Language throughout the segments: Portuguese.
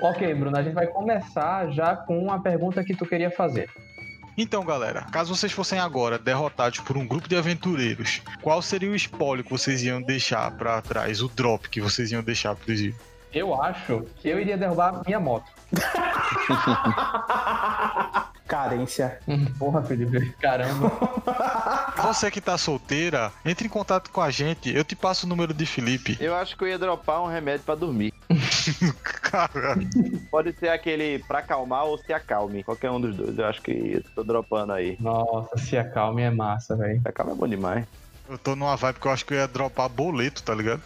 Ok, Bruno, a gente vai começar já com a pergunta que tu queria fazer. Então, galera, caso vocês fossem agora derrotados por um grupo de aventureiros, qual seria o espólio que vocês iam deixar pra trás, o drop que vocês iam deixar pro Egito? Eu acho que eu iria derrubar minha moto. Carência. Porra, Felipe. Caramba. Você que tá solteira, entre em contato com a gente, eu te passo o número de Felipe. Eu acho que eu ia dropar um remédio pra dormir. Caralho. Pode ser aquele pra acalmar ou se acalme. Qualquer um dos dois. Eu acho que eu tô dropando aí. Nossa, se acalme é massa, velho. Se acalma é bom demais. Eu tô numa vibe que eu acho que eu ia dropar boleto, tá ligado?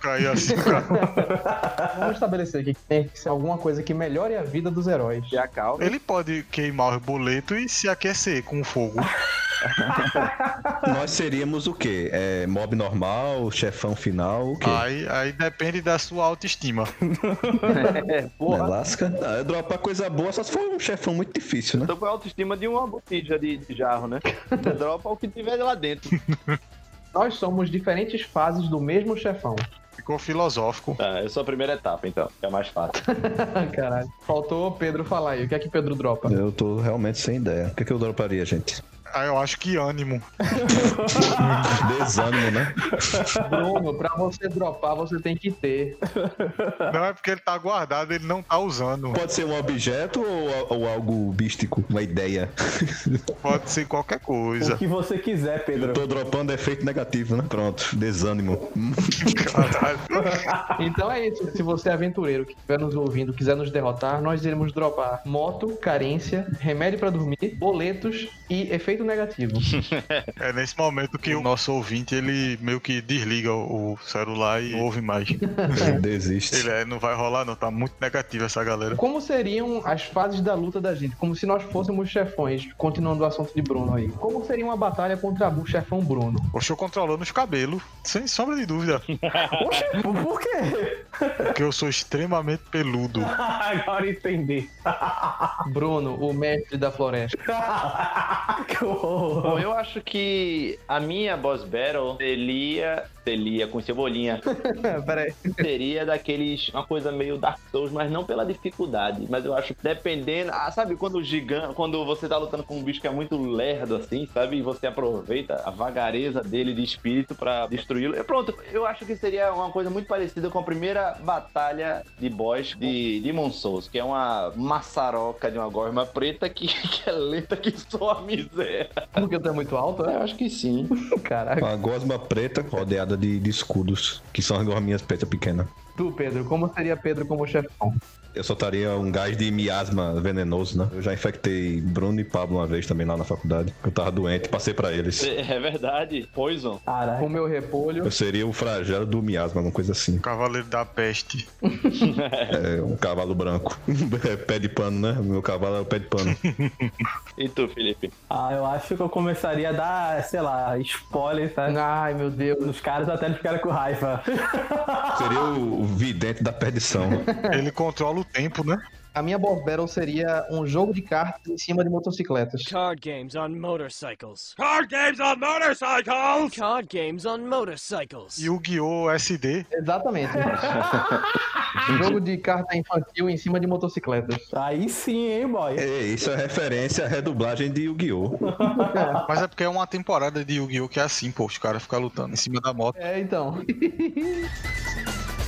Cair assim, cara. Vamos estabelecer aqui que tem que ser alguma coisa que melhore a vida dos heróis. Se acalme. Ele pode queimar o boleto e se aquecer com fogo. Nós seríamos o quê? É, mob normal, chefão final, o quê? Aí, aí depende da sua autoestima. É, porra. lasca? Ah, eu dropar coisa boa só se for um chefão muito difícil, né? Tô com a autoestima de uma botija de, de jarro, né? Você dropa o que tiver lá dentro. Nós somos diferentes fases do mesmo chefão. Ficou filosófico. Tá, eu sou a primeira etapa, então. Que é mais fácil. Caralho. Faltou Pedro falar aí. O que é que Pedro dropa? Eu tô realmente sem ideia. O que, é que eu droparia, gente? Aí eu acho que ânimo. Desânimo, né? Bruno, pra você dropar, você tem que ter. Não é porque ele tá guardado, ele não tá usando. Pode ser um objeto ou, ou algo místico? Uma ideia? Pode ser qualquer O coisa. que você quiser, Pedro. Tô dropando efeito negativo, né? Pronto, desânimo. Caralho. Então é isso. Se você é aventureiro que estiver nos ouvindo, quiser nos derrotar, nós iremos dropar moto, carência, remédio pra dormir, boletos e efeito negativo. É nesse momento que o nosso ouvinte, ele meio que desliga o celular e ouve mais. Desiste. Ele é, não vai rolar não, tá muito negativo essa galera. Como seriam as fases da luta da gente? Como se nós fôssemos chefões, continuando o assunto de Bruno aí. Como seria uma batalha contra o chefão Bruno? Oxe, eu controlando os cabelos, sem sombra de dúvida. Oxe, por quê? Porque eu sou extremamente peludo. Agora entendi. Bruno, o mestre da floresta. Bom, eu acho que a minha boss battle seria. Seria com cebolinha. Pera aí. Seria daqueles. Uma coisa meio Dark Souls, mas não pela dificuldade. Mas eu acho que dependendo. Ah, sabe quando o gigante. Quando você tá lutando com um bicho que é muito lerdo assim, sabe? E você aproveita a vagareza dele de espírito pra destruí-lo. E pronto, eu acho que seria uma coisa muito parecida com a primeira batalha de boss de Demon Souls, que é uma maçaroca de uma gosma preta que, que é lenta que só a miséria. Porque tu é muito alto, Eu é? acho que sim. Caraca. Uma gosma preta rodeada de, de escudos, que são as gosminhas pretas pequenas. Tu, Pedro, como seria Pedro como chefão? Eu soltaria um gás de miasma venenoso, né? Eu já infectei Bruno e Pablo uma vez também lá na faculdade. Eu tava doente, passei pra eles. É verdade. Poison. Com Caralho. meu repolho. Eu seria o flagelo do miasma, alguma coisa assim. Cavaleiro da peste. É, um cavalo branco. É, pé de pano, né? O meu cavalo é o pé de pano. E tu, Felipe? Ah, eu acho que eu começaria a dar, sei lá, spoiler, sabe? Ai, meu Deus. Nos caras até eles ficarem com raiva. Seria o vidente da perdição. Ele controla o tempo, né? A minha boss battle seria um jogo de cartas em cima de motocicletas. Card games on motorcycles. Card games on motorcycles. Card games on motorcycles. E o Guiô SD. Exatamente. jogo de carta infantil em cima de motocicletas. Aí sim, hein, boy? É, isso é referência à redublagem de Yu-Gi-Oh! Mas é porque é uma temporada de Yu-Gi-Oh! que é assim, pô. Os caras ficam lutando em cima da moto. É, então.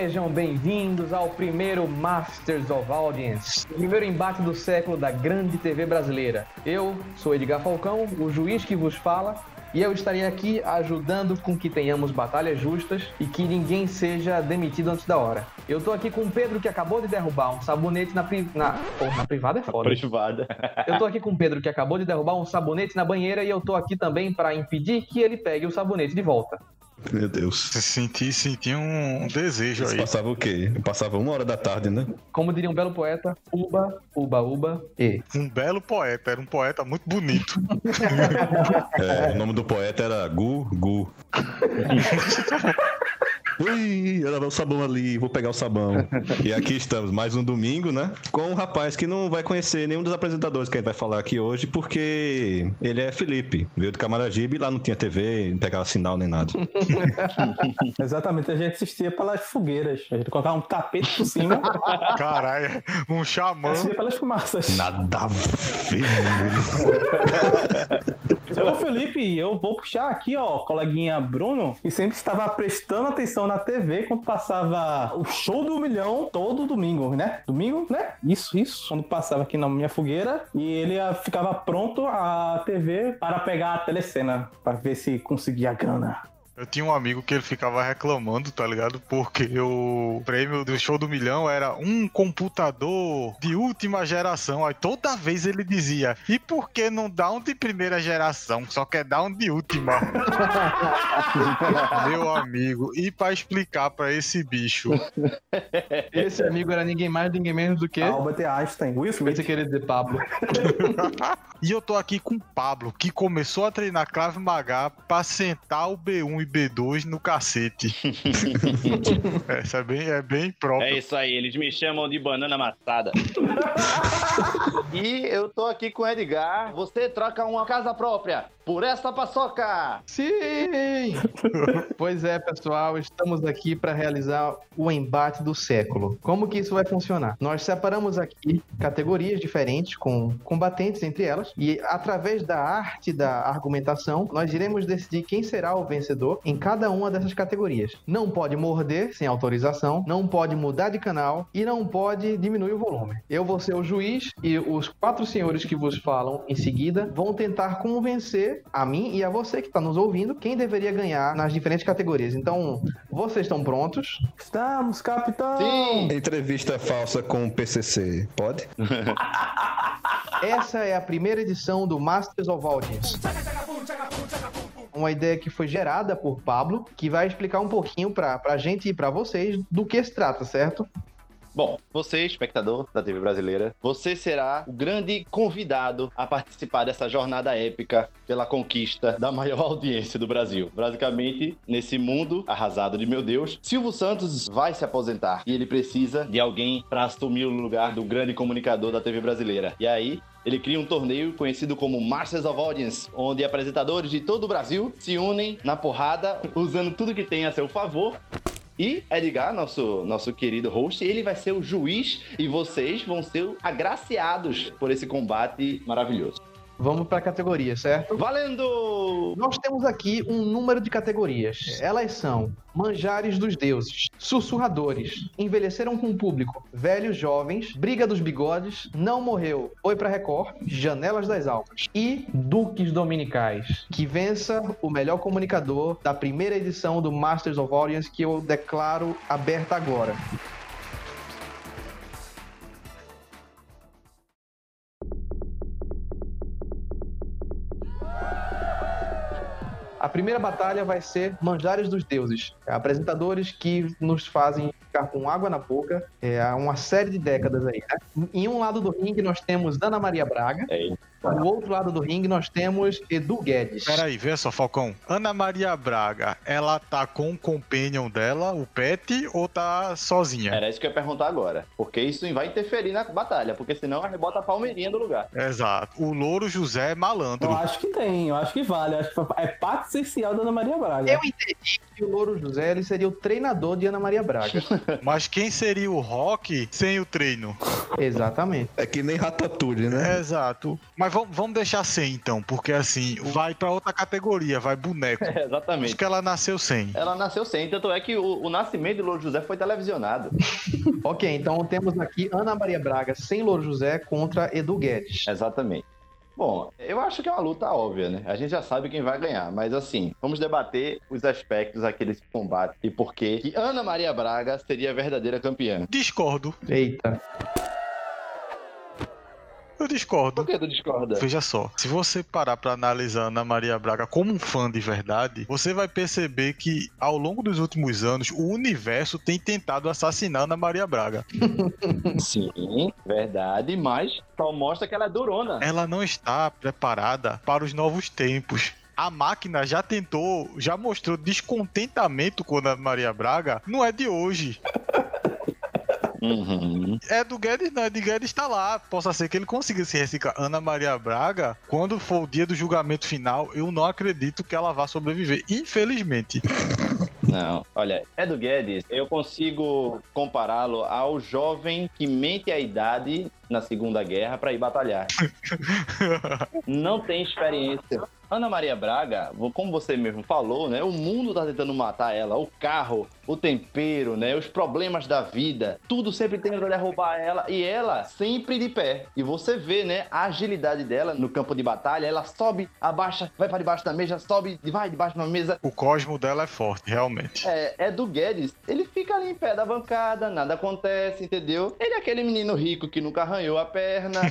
Sejam bem-vindos ao primeiro Masters of Audience, o primeiro embate do século da grande TV brasileira. Eu sou Edgar Falcão, o juiz que vos fala, e eu estarei aqui ajudando com que tenhamos batalhas justas e que ninguém seja demitido antes da hora. Eu tô aqui com o Pedro que acabou de derrubar um sabonete na, pri... na... Porra, na privada é foda. Privada. Eu tô aqui com o Pedro que acabou de derrubar um sabonete na banheira e eu tô aqui também para impedir que ele pegue o sabonete de volta. Meu Deus. Senti, senti um desejo Isso aí. passava o quê? Eu passava uma hora da tarde, né? Como diria um belo poeta, uba, uba, uba, e. Um belo poeta, era um poeta muito bonito. É, o nome do poeta era Gu Gu. Ui, ela vai o sabão ali, vou pegar o sabão. e aqui estamos, mais um domingo, né? Com um rapaz que não vai conhecer nenhum dos apresentadores que a gente vai falar aqui hoje, porque ele é Felipe. Veio de Camaragibe e lá não tinha TV, não pegava sinal nem nada. Exatamente, a gente assistia pelas fogueiras. A gente colocava um tapete por cima Caralho, um xamã. assistia pelas fumaças. Nada a ver. Eu, Felipe, eu vou puxar aqui, ó, coleguinha Bruno, que sempre estava prestando atenção na TV quando passava o show do milhão todo domingo, né? Domingo, né? Isso, isso. Quando passava aqui na minha fogueira e ele ah, ficava pronto a TV para pegar a telecena, para ver se conseguia a grana. Eu tinha um amigo que ele ficava reclamando, tá ligado? Porque o prêmio do show do milhão era um computador de última geração. Aí toda vez ele dizia: e por que não dá um de primeira geração? Só quer dar um de última. Meu amigo, e pra explicar pra esse bicho, Esse amigo era ninguém mais, ninguém menos do que. Albert Einstein, Will Smith. Você queria dizer Pablo. E eu tô aqui com o Pablo, que começou a treinar Krav Maga pra sentar o B1 e B2 no cacete. Essa é bem, é bem É próprio. isso aí, eles me chamam de banana amassada. e eu tô aqui com o Edgar. Você troca uma casa própria por essa paçoca. Sim! pois é, pessoal, estamos aqui para realizar o embate do século. Como que isso vai funcionar? Nós separamos aqui categorias diferentes com combatentes entre elas e através da arte da argumentação, nós iremos decidir quem será o vencedor em cada uma dessas categorias. Não pode morder sem autorização, não pode mudar de canal e não pode diminuir o volume. Eu vou ser o juiz e os quatro senhores que vos falam em seguida vão tentar convencer a mim e a você que está nos ouvindo quem deveria ganhar nas diferentes categorias. Então, vocês estão prontos? Estamos, capitão! Sim. Entrevista falsa com o PCC. Pode? Essa é a primeira edição do Masters of Audience. Uma ideia que foi gerada por Pablo, que vai explicar um pouquinho pra, pra gente e pra vocês do que se trata, certo? Bom, você, espectador da TV brasileira, você será o grande convidado a participar dessa jornada épica pela conquista da maior audiência do Brasil. Basicamente, nesse mundo arrasado de meu Deus, Silvio Santos vai se aposentar e ele precisa de alguém para assumir o lugar do grande comunicador da TV brasileira. E aí, ele cria um torneio conhecido como Masters of Audience, onde apresentadores de todo o Brasil se unem na porrada, usando tudo que tem a seu favor e Edgar, nosso, nosso querido host, ele vai ser o juiz e vocês vão ser agraciados por esse combate maravilhoso. Vamos pra categoria, certo? Valendo! Nós temos aqui um número de categorias. Elas são Manjares dos Deuses, Sussurradores, Envelheceram com o Público, Velhos Jovens, Briga dos Bigodes, Não Morreu, Foi pra Record, Janelas das Almas e Duques Dominicais. Que vença o melhor comunicador da primeira edição do Masters of Audience que eu declaro aberta agora. A primeira batalha vai ser Manjares dos Deuses. Apresentadores que nos fazem ficar com água na boca é, há uma série de décadas aí, né? Em um lado do ringue nós temos Ana Maria Braga. É, Do outro lado do ringue nós temos Edu Guedes. Peraí, vê só, Falcão. Ana Maria Braga, ela tá com o companion dela, o Pet, ou tá sozinha? era isso que eu ia perguntar agora. Porque isso vai interferir na batalha, porque senão a gente bota a palmeirinha do lugar. Exato. O Louro José é malandro. Eu acho que tem, eu acho que vale. Eu acho que é parte essencial da Ana Maria Braga. Eu entendi que o Louro José ele seria o treinador de Ana Maria Braga. Mas quem seria o Rock sem o treino? Exatamente. É que nem Ratatouille, né? Exato. Mas vamos, deixar sem então, porque assim, vai pra outra categoria, vai boneco. É, Acho exatamente. que ela nasceu sem. Ela nasceu sem, tanto é que o, o nascimento de Louro José foi televisionado. Ok, então temos aqui Ana Maria Braga sem Louro José contra Edu Guedes. Exatamente. Bom, eu acho que é uma luta óbvia, né? A gente já sabe quem vai ganhar, mas assim, vamos debater os aspectos aqui desse combate e por que que Ana Maria Braga seria a verdadeira campeã. Discordo. Eita. Eu discordo. Por que tu discorda? Veja só, se você parar pra analisar Ana Maria Braga como um fã de verdade, você vai perceber que ao longo dos últimos anos o universo tem tentado assassinar Ana Maria Braga. Sim, verdade, mas só mostra que ela é durona. Ela não está preparada para os novos tempos. a máquina já tentou, já mostrou descontentamento com a Ana Maria Braga, não é de hoje. Uhum. É do Guedes, não, é de Guedes está lá. Possa ser que ele consiga se reciclar. Ana Maria Braga, quando for o dia do julgamento final, eu não acredito que ela vá sobreviver. Infelizmente. Não, olha, Edu Guedes, eu consigo compará-lo ao jovem que mente a idade na Segunda Guerra para ir batalhar. Não tem experiência. Ana Maria Braga, como você mesmo falou, né? O mundo tá tentando matar ela, o carro, o tempero, né? Os problemas da vida, tudo sempre tentando derrubar ela e ela sempre de pé. E você vê, né, a agilidade dela no campo de batalha, ela sobe, abaixa, vai para debaixo da mesa, sobe, vai debaixo da mesa. O cosmo dela é forte, realmente. É, é do Guedes, ele fica ali em pé da bancada, nada acontece, entendeu? Ele é aquele menino rico que nunca arranhou a perna.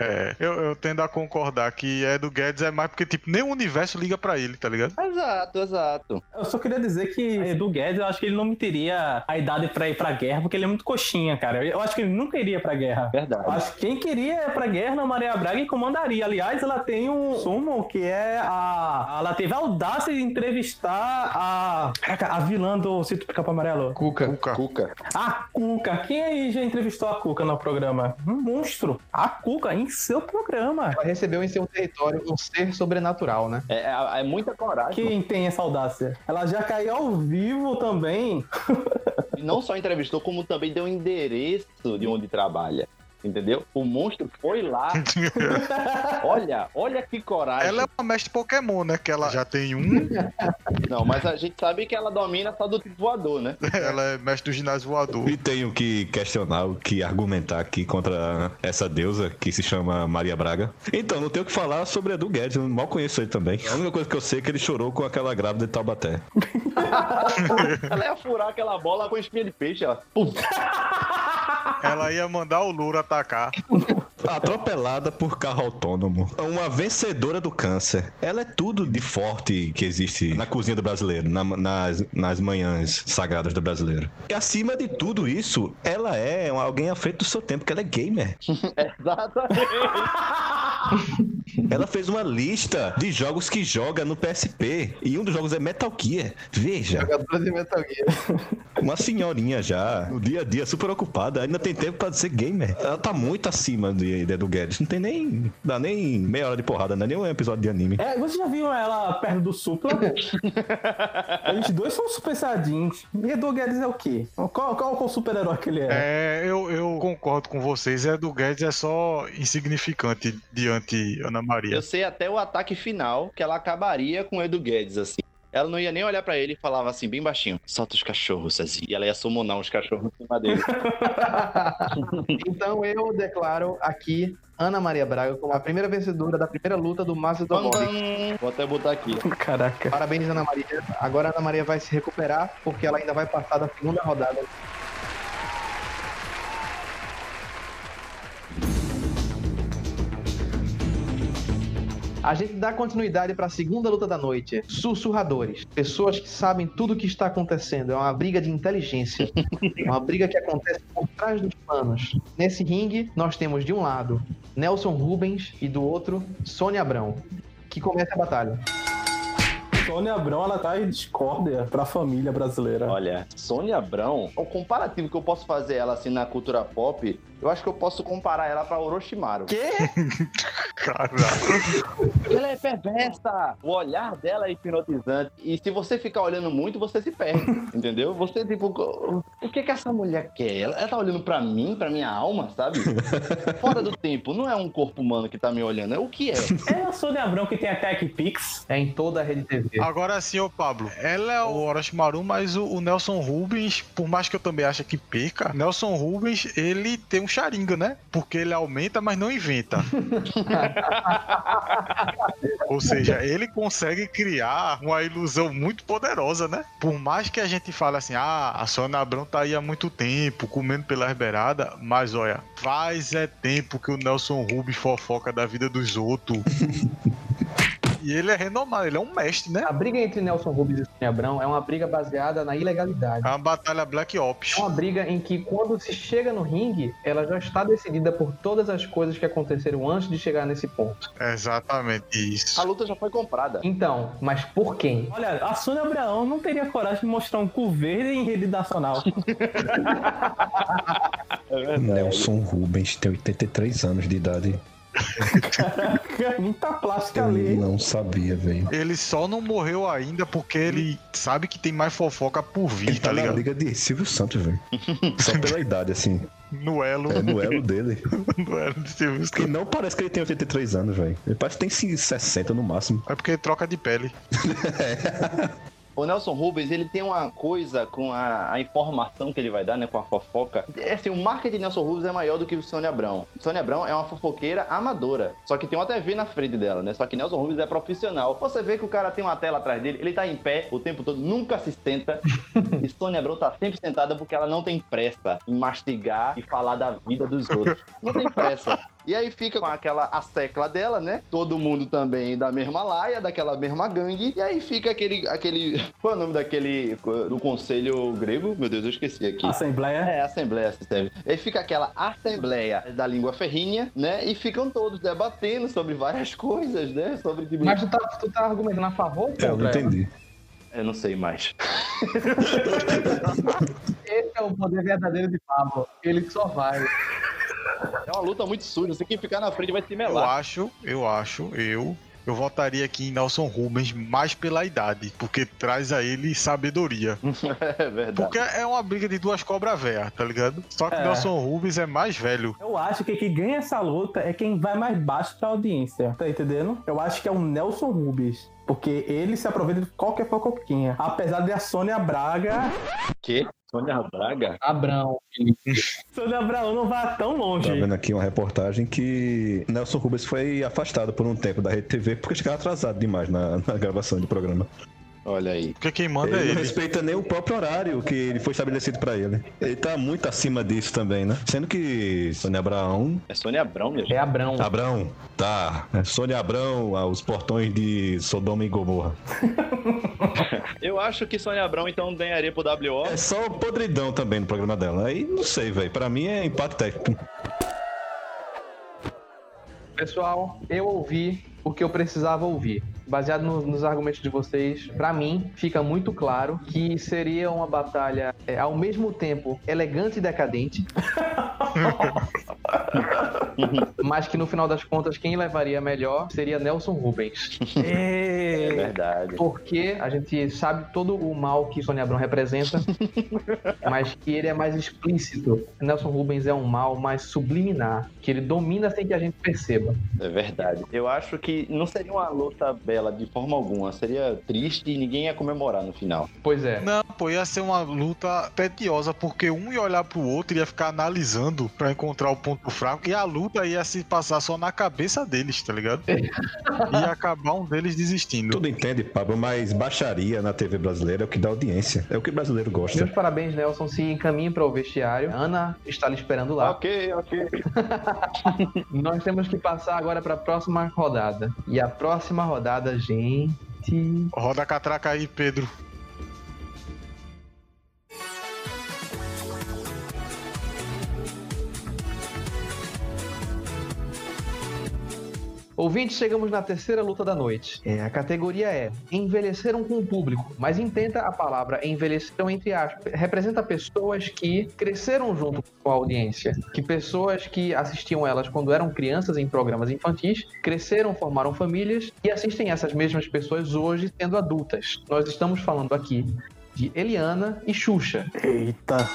É, eu, eu tendo a concordar que é do Guedes é mais porque, tipo, nem o universo liga pra ele, tá ligado? exato, exato. Eu só queria dizer que Edu Guedes, eu acho que ele não teria a idade pra ir pra guerra, porque ele é muito coxinha, cara. Eu acho que ele nunca iria pra guerra. Eu Verdade. acho que quem queria ir pra guerra na Maria Braga e comandaria. Aliás, ela tem um sumo que é a. Ela teve a audácia de entrevistar a. Caraca, a vilã do Cito Pica-Pau Amarelo. Cuca. Cuca. Cuca. A Cuca. Quem aí já entrevistou a Cuca no programa? Um monstro. A Cuca em seu programa. Ela recebeu em seu território um ser sobrenatural, né? É, é, é muita coragem. Quem tem essa audácia? Ela já caiu ao vivo também. E não só entrevistou, como também deu endereço de onde trabalha. Entendeu? O monstro foi lá. olha, olha que coragem. Ela é uma mestre Pokémon, né? Que ela já tem um, Não, mas a gente sabe que ela domina só do tipo voador, né? ela é mestre do ginásio voador. E tenho que questionar, o que argumentar aqui contra essa deusa que se chama Maria Braga. Então, não tenho o que falar sobre Edu Guedes, eu mal conheço ele também. A única coisa que eu sei é que ele chorou com aquela grávida de Taubaté. Ela ia furar aquela bola com espinha de peixe, ó. Ela ia mandar o Luro atacar. Atropelada por carro autônomo. Uma vencedora do câncer. Ela é tudo de forte que existe na cozinha do brasileiro, na- nas, nas manhãs sagradas do brasileiro. E acima de tudo isso, ela é alguém à frente do seu tempo, que ela é gamer. Exatamente. Ela fez uma lista de jogos que joga no PSP. E um dos jogos é Metal Gear. Veja, Jogadora de Metal Gear. uma senhorinha já, no dia a dia, super ocupada, ainda tem tempo pra ser gamer. Ela tá muito acima de, de Edu Guedes. Não tem nem. dá nem meia hora de porrada, não é nem um episódio de anime. É, você já viu ela perto do Supla? Eles dois são super saiyajins. E Edu Guedes é o quê? Qual, qual, qual o super-herói que ele é? É, eu, eu concordo com vocês. É do Guedes é só insignificante diante Ana Maria. Eu sei até o ataque final que ela acabaria com o Edu Guedes, assim. Ela não ia nem olhar pra ele e falava assim, bem baixinho: solta os cachorros, Cezinha. E ela ia summonar uns cachorros em cima dele. Então eu declaro aqui Ana Maria Braga como a primeira vencedora da primeira luta do Master do. Vou até botar aqui. Caraca. Parabéns, Ana Maria. Agora a Ana Maria vai se recuperar, porque ela ainda vai passar da segunda rodada. A gente dá continuidade para a segunda luta da noite. Sussurradores. Pessoas que sabem tudo o que está acontecendo. É uma briga de inteligência. É uma briga que acontece por trás dos panos. Nesse ringue, nós temos de um lado Nelson Rubens e do outro Sônia Abrão. Que começa a batalha. Sônia Abrão, ela tá em discórdia pra família brasileira. Olha, Sônia Abrão, o comparativo que eu posso fazer ela assim na cultura pop, eu acho que eu posso comparar ela pra Orochimaru. Quê? Caraca. Ela é perversa! O olhar dela é hipnotizante. E se você ficar olhando muito, você se perde. entendeu? Você, tipo, o que que essa mulher quer? Ela, ela tá olhando pra mim, pra minha alma, sabe? Fora do tempo. Não é um corpo humano que tá me olhando, é o que é. É a Sônia Abrão que tem a Tech Pix. É em toda a rede TV. Agora sim, ô Pablo. Ela é o Orochimaru, mas o, o Nelson Rubens, por mais que eu também ache que perca, Nelson Rubens, ele tem um charinga, né? Porque ele aumenta, mas não inventa. Ou seja, ele consegue criar uma ilusão muito poderosa, né? Por mais que a gente fale assim, ah, a Sônia Abrão tá aí há muito tempo, comendo pela beirada, mas olha, faz é tempo que o Nelson Rubens fofoca da vida dos outros. E ele é renomado, ele é um mestre, né? A briga entre Nelson Rubens e Sônia Abrão é uma briga baseada na ilegalidade. É uma batalha Black Ops. É uma briga em que, quando se chega no ringue, ela já está decidida por todas as coisas que aconteceram antes de chegar nesse ponto. É exatamente isso. A luta já foi comprada. Então, mas por quem? Olha, a Sônia Abraão não teria coragem de mostrar um cu verde em rede nacional. Nelson Rubens tem 83 anos de idade. Caraca, muita plástica Eu ali. não sabia, velho. Ele só não morreu ainda porque ele sabe que tem mais fofoca por vir, Ele tá tá na ligado? liga de Silvio Santos, velho. Só pela idade, assim. No elo. É no elo dele. no elo de Silvio E Santos. não parece que ele tem 83 anos, velho. Ele parece que tem sim, 60 no máximo. É porque troca de pele. O Nelson Rubens, ele tem uma coisa com a, a informação que ele vai dar, né, com a fofoca. É assim, o marketing de Nelson Rubens é maior do que o Sônia Abrão. Sônia Abrão é uma fofoqueira amadora, só que tem uma TV na frente dela, né? Só que Nelson Rubens é profissional. Você vê que o cara tem uma tela atrás dele, ele tá em pé o tempo todo, nunca se senta. e Sônia Abrão tá sempre sentada porque ela não tem pressa em mastigar e falar da vida dos outros. Não tem pressa. E aí fica com aquela a secla dela, né? Todo mundo também da mesma laia, daquela mesma gangue. E aí fica aquele. aquele qual é o nome daquele. do conselho grego? Meu Deus, eu esqueci aqui. Assembleia. É, Assembleia se serve. Aí fica aquela Assembleia da língua ferrinha, né? E ficam todos debatendo sobre várias coisas, né? Sobre. tipo, Mas tu tá, tu tá argumentando a favor É, eu não entendi. Eu não sei mais. Esse é o poder verdadeiro de Pablo. Ele só vai. É uma luta muito suja. Você que ficar na frente vai se Eu melar. acho, eu acho, eu. Eu votaria aqui em Nelson Rubens mais pela idade, porque traz a ele sabedoria. é verdade. Porque é uma briga de duas cobras velhas, tá ligado? Só que É. Nelson Rubens é mais velho. Eu acho que quem ganha essa luta é quem vai mais baixo pra audiência. Tá entendendo? Eu acho que é o Nelson Rubens. Porque ele se aproveita de qualquer fofoquinha. Apesar de a Sônia Braga. Que? Sônia Braga? Abrão. Sônia Abraão não vai tão longe. Tá vendo aqui uma reportagem que Nelson Rubens foi afastado por um tempo da Rede TV porque chegava atrasado demais na, na gravação do programa. Olha aí. Porque quem manda é Ele não ele. respeita nem o próprio horário que ele foi estabelecido pra ele. Ele tá muito acima disso também, né? Sendo que Sônia Abraão. É Sônia Abrão, gente. É Abrão. Abrão, tá. É Sônia Abrão, aos portões de Sodoma e Gomorra. Eu acho que Sônia Abrão então ganharia pro WO. É só podridão também no programa dela. Aí não sei, velho. Pra mim é empate técnico. Pessoal, eu ouvi o que eu precisava ouvir. Baseado no- nos argumentos de vocês, pra mim fica muito claro que seria uma batalha é, ao mesmo tempo elegante e decadente, mas que no final das contas quem levaria melhor seria Nelson Rubens. É É... verdade. Porque a gente sabe todo o mal que Sônia Abrão representa, mas que ele é mais explícito. Nelson Rubens é um mal mais subliminar, que ele domina sem que a gente perceba. É verdade. Eu acho que não seria uma luta bela de forma alguma. Seria triste e ninguém ia comemorar no final. Pois é. Não, pô, ia ser uma luta tediosa, porque um ia olhar pro outro e ia ficar analisando pra encontrar o ponto fraco, e a luta ia se passar só na cabeça deles, tá ligado? ia acabar um deles desistindo. Tudo entende, Pablo, mas baixaria na TV brasileira é o que dá audiência. É o que o brasileiro gosta. Meus parabéns, Nelson. Se encaminhe para o vestiário. Ana está lhe esperando lá. Ok, ok. Nós temos que passar agora para a próxima rodada. E a próxima rodada, gente. Roda a catraca aí, Pedro. Ouvintes, chegamos na terceira luta da noite. É, a categoria é Envelheceram com o público, mas entenda a palavra envelheceram entre aspas. Representa pessoas que cresceram junto com a audiência. Que pessoas que assistiam elas quando eram crianças em programas infantis, cresceram, formaram famílias e assistem essas mesmas pessoas hoje sendo adultas. Nós estamos falando aqui de Eliana e Xuxa. Eita.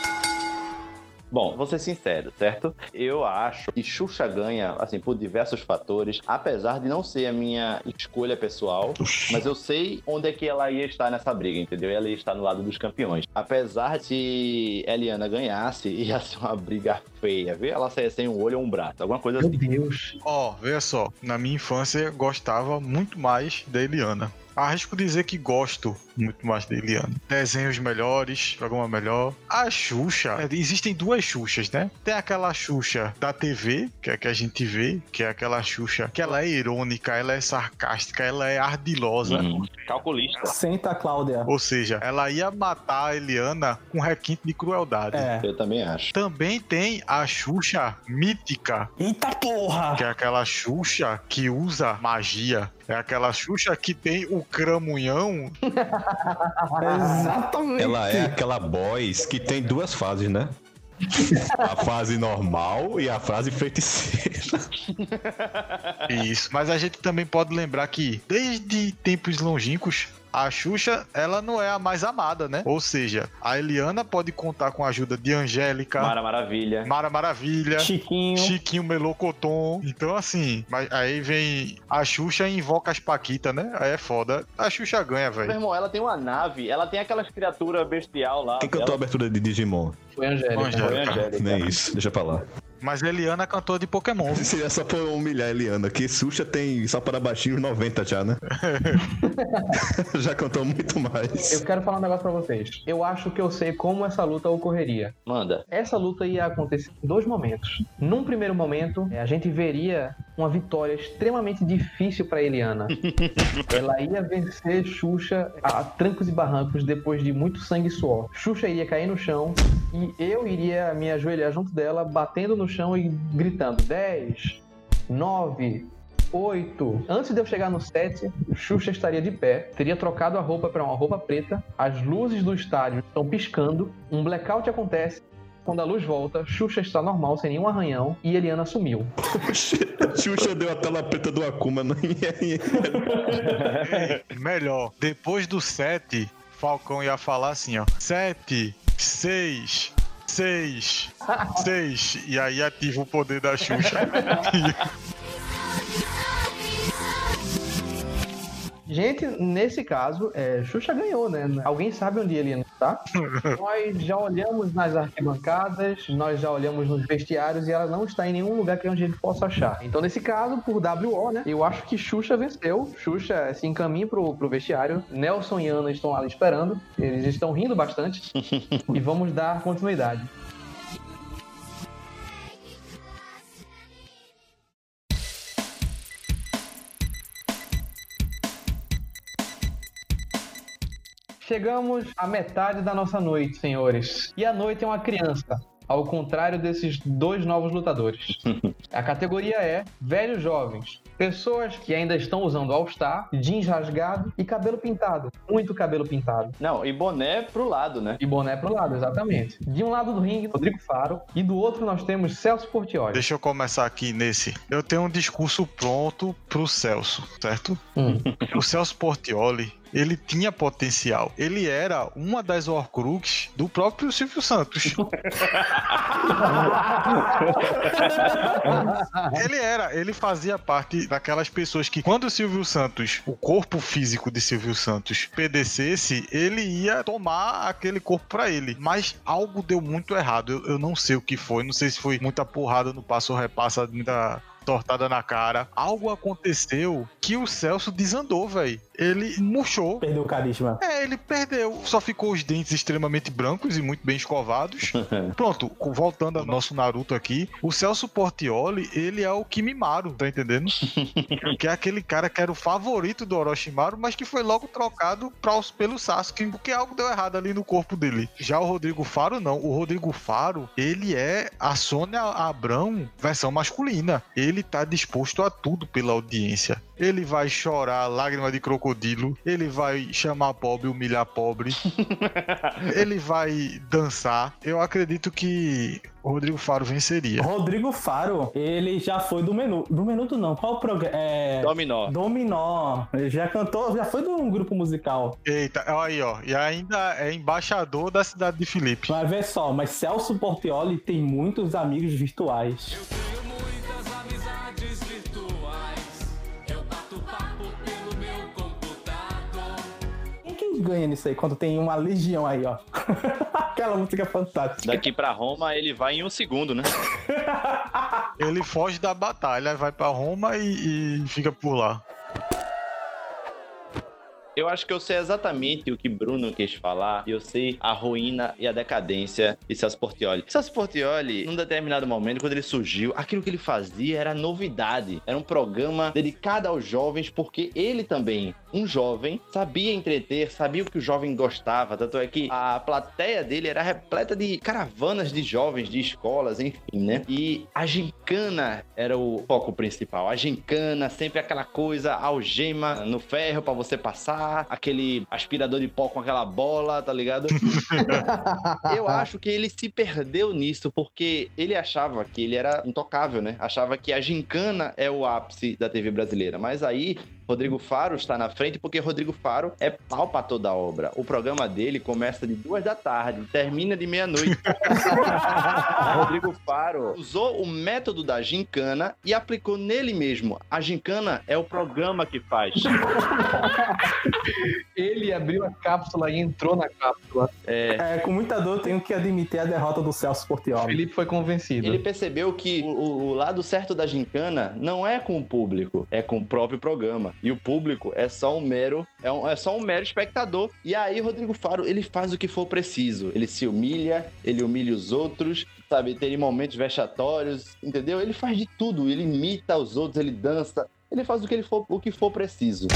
Bom, vou ser sincero, certo? Eu acho que Xuxa ganha, assim, por diversos fatores, apesar de não ser a minha escolha pessoal, mas eu sei onde é que ela ia estar nessa briga, entendeu? Ela ia estar no lado dos campeões. Apesar de Eliana ganhasse, ia ser uma briga feia, viu? Ela saia sem um olho ou um braço, alguma coisa Meu assim. Deus. Ó, veja só, na minha infância eu gostava muito mais da Eliana. Arrisco dizer que gosto muito mais da Eliana. Desenhos melhores, programa melhor. A Xuxa, é, existem duas Xuxas, né? Tem aquela Xuxa da TV, que é a que a gente vê, que é aquela Xuxa que ela é irônica, ela é sarcástica, ela é ardilosa. Uhum. Calculista. Senta, Cláudia. Ou seja, ela ia matar a Eliana com requinte de crueldade. É. Eu também acho. Também tem a Xuxa mítica, Eita porra! que é aquela Xuxa que usa magia. É aquela Xuxa que tem o cramunhão. Exatamente. Ela é aquela boys que tem duas fases, né? A fase normal e a fase feiticeira. Isso. Mas a gente também pode lembrar que, desde tempos longínquos, a Xuxa, ela não é a mais amada, né? Ou seja, a Eliana pode contar com a ajuda de Angélica, Mara Maravilha. Mara Maravilha, Chiquinho. Chiquinho Melocoton. Então, assim, mas aí vem a Xuxa e invoca as Paquitas, né? Aí é foda. A Xuxa ganha, Meu velho. irmão, ela tem uma nave, ela tem aquelas criaturas bestial lá. Quem cantou a Ela- abertura de Digimon? Foi a Angélica. Angélica. Foi a Angélica. Nem isso, deixa pra lá. Mas a Eliana cantou de Pokémon. Seria só pra humilhar a Eliana, que Xuxa tem só para baixinhos 90 já, né? já cantou muito mais. Eu quero falar um negócio pra vocês. Eu acho que eu sei como essa luta ocorreria. Manda. Essa luta ia acontecer em dois momentos. Num primeiro momento, eh, a gente veria uma vitória extremamente difícil para Eliana. Ela ia vencer Xuxa a trancos e barrancos depois de muito sangue e suor. Xuxa iria cair no chão e eu iria me ajoelhar junto dela, batendo no chão e gritando: 10, 9, 8. Antes de eu chegar no 7, Xuxa estaria de pé, teria trocado a roupa para uma roupa preta, as luzes do estádio estão piscando, um blackout acontece. Quando a luz volta, Xuxa está normal, sem nenhum arranhão, e Eliana sumiu. Xuxa deu a tela preta do Akuma no Melhor, depois do 7, Falcão ia falar assim, ó. 7, 6, 6, 6. E aí ativa o poder da Xuxa. Gente, nesse caso, é, Xuxa ganhou, né? Alguém sabe onde Eliana está? nós já olhamos nas arquibancadas, nós já olhamos nos vestiários e ela não está em nenhum lugar que a gente possa achar. Então, nesse caso, por WO, né? Eu acho que Xuxa venceu. Xuxa se encaminha pro, pro vestiário. Nelson e Ana estão lá esperando. Eles estão rindo bastante. e vamos dar continuidade. Chegamos à metade da nossa noite, senhores. E a noite é uma criança, ao contrário desses dois novos lutadores. A categoria é velhos jovens. Pessoas que ainda estão usando All-Star, jeans rasgado e cabelo pintado. Muito cabelo pintado. Não, e boné pro lado, né? E boné pro lado, exatamente. De um lado do ringue, Rodrigo Faro. E do outro nós temos Celso Portioli. Deixa eu começar aqui nesse. Eu tenho um discurso pronto pro Celso, certo? Hum. O Celso Portioli, ele tinha potencial. Ele era uma das Horcrux do próprio Silvio Santos. ele era, ele fazia parte daquelas pessoas que, quando o Silvio Santos, o corpo físico de Silvio Santos, pedecesse, ele ia tomar aquele corpo pra ele. Mas algo deu muito errado. Eu, eu não sei o que foi. Não sei se foi muita porrada no passo repassa, muita tortada na cara. Algo aconteceu que o Celso desandou, velho. Ele murchou. Perdeu o carisma. É, ele perdeu. Só ficou os dentes extremamente brancos e muito bem escovados. Pronto, voltando ao nosso Naruto aqui, o Celso Portioli, ele é o Kimimaro, tá entendendo? que é aquele cara que era o favorito do Orochimaru, mas que foi logo trocado pra, pelo Sasuke, porque algo deu errado ali no corpo dele. Já o Rodrigo Faro, não. O Rodrigo Faro, ele é a Sônia Abrão versão masculina. Ele tá disposto a tudo pela audiência. Ele vai chorar lágrima de crocodilo, ele vai chamar pobre, humilhar pobre, ele vai dançar. Eu acredito que o Rodrigo Faro venceria. Rodrigo Faro, ele já foi do menu. Do Menudo não. Qual o programa? É. Dominó. Dominó. Ele já cantou, já foi de um grupo musical. Eita, olha aí, ó. E ainda é embaixador da cidade de Felipe. Mas vê só, mas Celso Portioli tem muitos amigos virtuais. Ganha nisso aí quando tem uma legião aí, ó? Aquela música fantástica. Daqui pra Roma ele vai em um segundo, né? Ele foge da batalha, vai pra Roma e, e fica por lá. Eu acho que eu sei exatamente o que Bruno quis falar. Eu sei a ruína e a decadência de Celso Portioli. Celso Portioli, num determinado momento, quando ele surgiu, aquilo que ele fazia era novidade. Era um programa dedicado aos jovens, porque ele também, um jovem, sabia entreter, sabia o que o jovem gostava. Tanto é que a plateia dele era repleta de caravanas de jovens, de escolas, enfim, né? E a gincana era o foco principal. A gincana, sempre aquela coisa, algema no ferro pra você passar, aquele aspirador de pó com aquela bola, tá ligado? Eu acho que ele se perdeu nisso, porque ele achava que ele era intocável, né? Achava que a gincana é o ápice da TV brasileira. Mas aí Rodrigo Faro está na frente porque Rodrigo Faro é pau pra toda a obra. O programa dele começa de duas da tarde, termina de meia-noite. Rodrigo Faro usou o método da gincana e aplicou nele mesmo. A gincana é o programa que faz. Ele abriu a cápsula e entrou na cápsula. É, É, com muita dor, tenho que admitir a derrota do Celso O Portioli. Felipe foi convencido. Ele percebeu que o, o- o lado certo da gincana não é com o público, é com o próprio programa. E o público é só um mero, é, um- é só um mero espectador. E aí, Rodrigo Faro, ele faz o que for preciso. Ele se humilha, ele humilha os outros, sabe? Tem momentos vexatórios, entendeu? Ele faz de tudo. Ele imita os outros, ele dança. Ele faz o que, ele for, o que for preciso.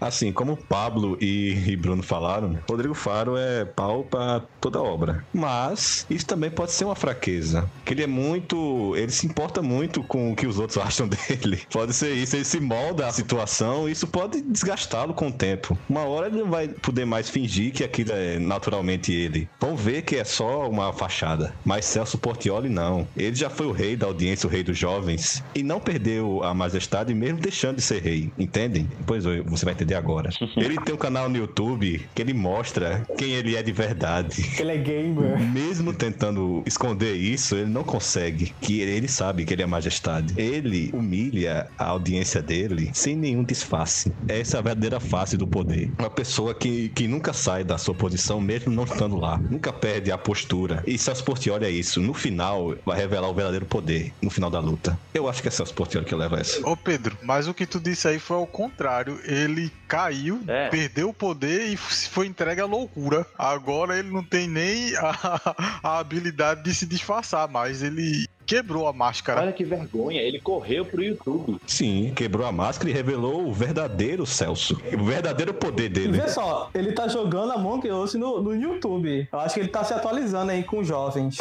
Assim, como o Pablo e, Bruno falaram, Rodrigo Faro é pau pra toda obra. Mas isso também pode ser uma fraqueza. Que ele é muito. Ele se importa muito com o que os outros acham dele. Pode ser isso. Ele se molda a situação isso pode desgastá-lo com o tempo. Uma hora ele não vai poder mais fingir que aquilo é naturalmente ele. Vão ver que é só uma fachada. Mas Celso Portioli não. Ele já foi o rei da audiência, o rei dos jovens. E não perdeu a majestade mesmo deixando de ser rei. Entendem? Pois você vai entender agora. Ele tem um canal no YouTube que ele mostra quem ele é de verdade. Ele é gamer. Mesmo tentando esconder isso, ele não consegue. Que ele sabe que ele é majestade. Ele humilha a audiência dele sem nenhum disfarce. Essa é a verdadeira face do poder. Uma pessoa que, que nunca sai da sua posição, mesmo não estando lá. Nunca perde a postura. E Celso Portioli é isso. No final, vai revelar o verdadeiro poder. No final da luta. Eu acho que é Celso Portioli que leva essa. Ô Pedro, mas o que tu disse aí foi ao contrário. Ele caiu, É. perdeu o poder e se foi entregue à loucura. Agora ele não tem nem a, a habilidade de se disfarçar, mas ele quebrou a máscara. Olha que vergonha, ele correu pro YouTube. Sim, quebrou a máscara e revelou o verdadeiro Celso. O verdadeiro poder dele. vê só, ele tá jogando Among Us no, no YouTube. Eu acho que ele tá se atualizando aí com os jovens.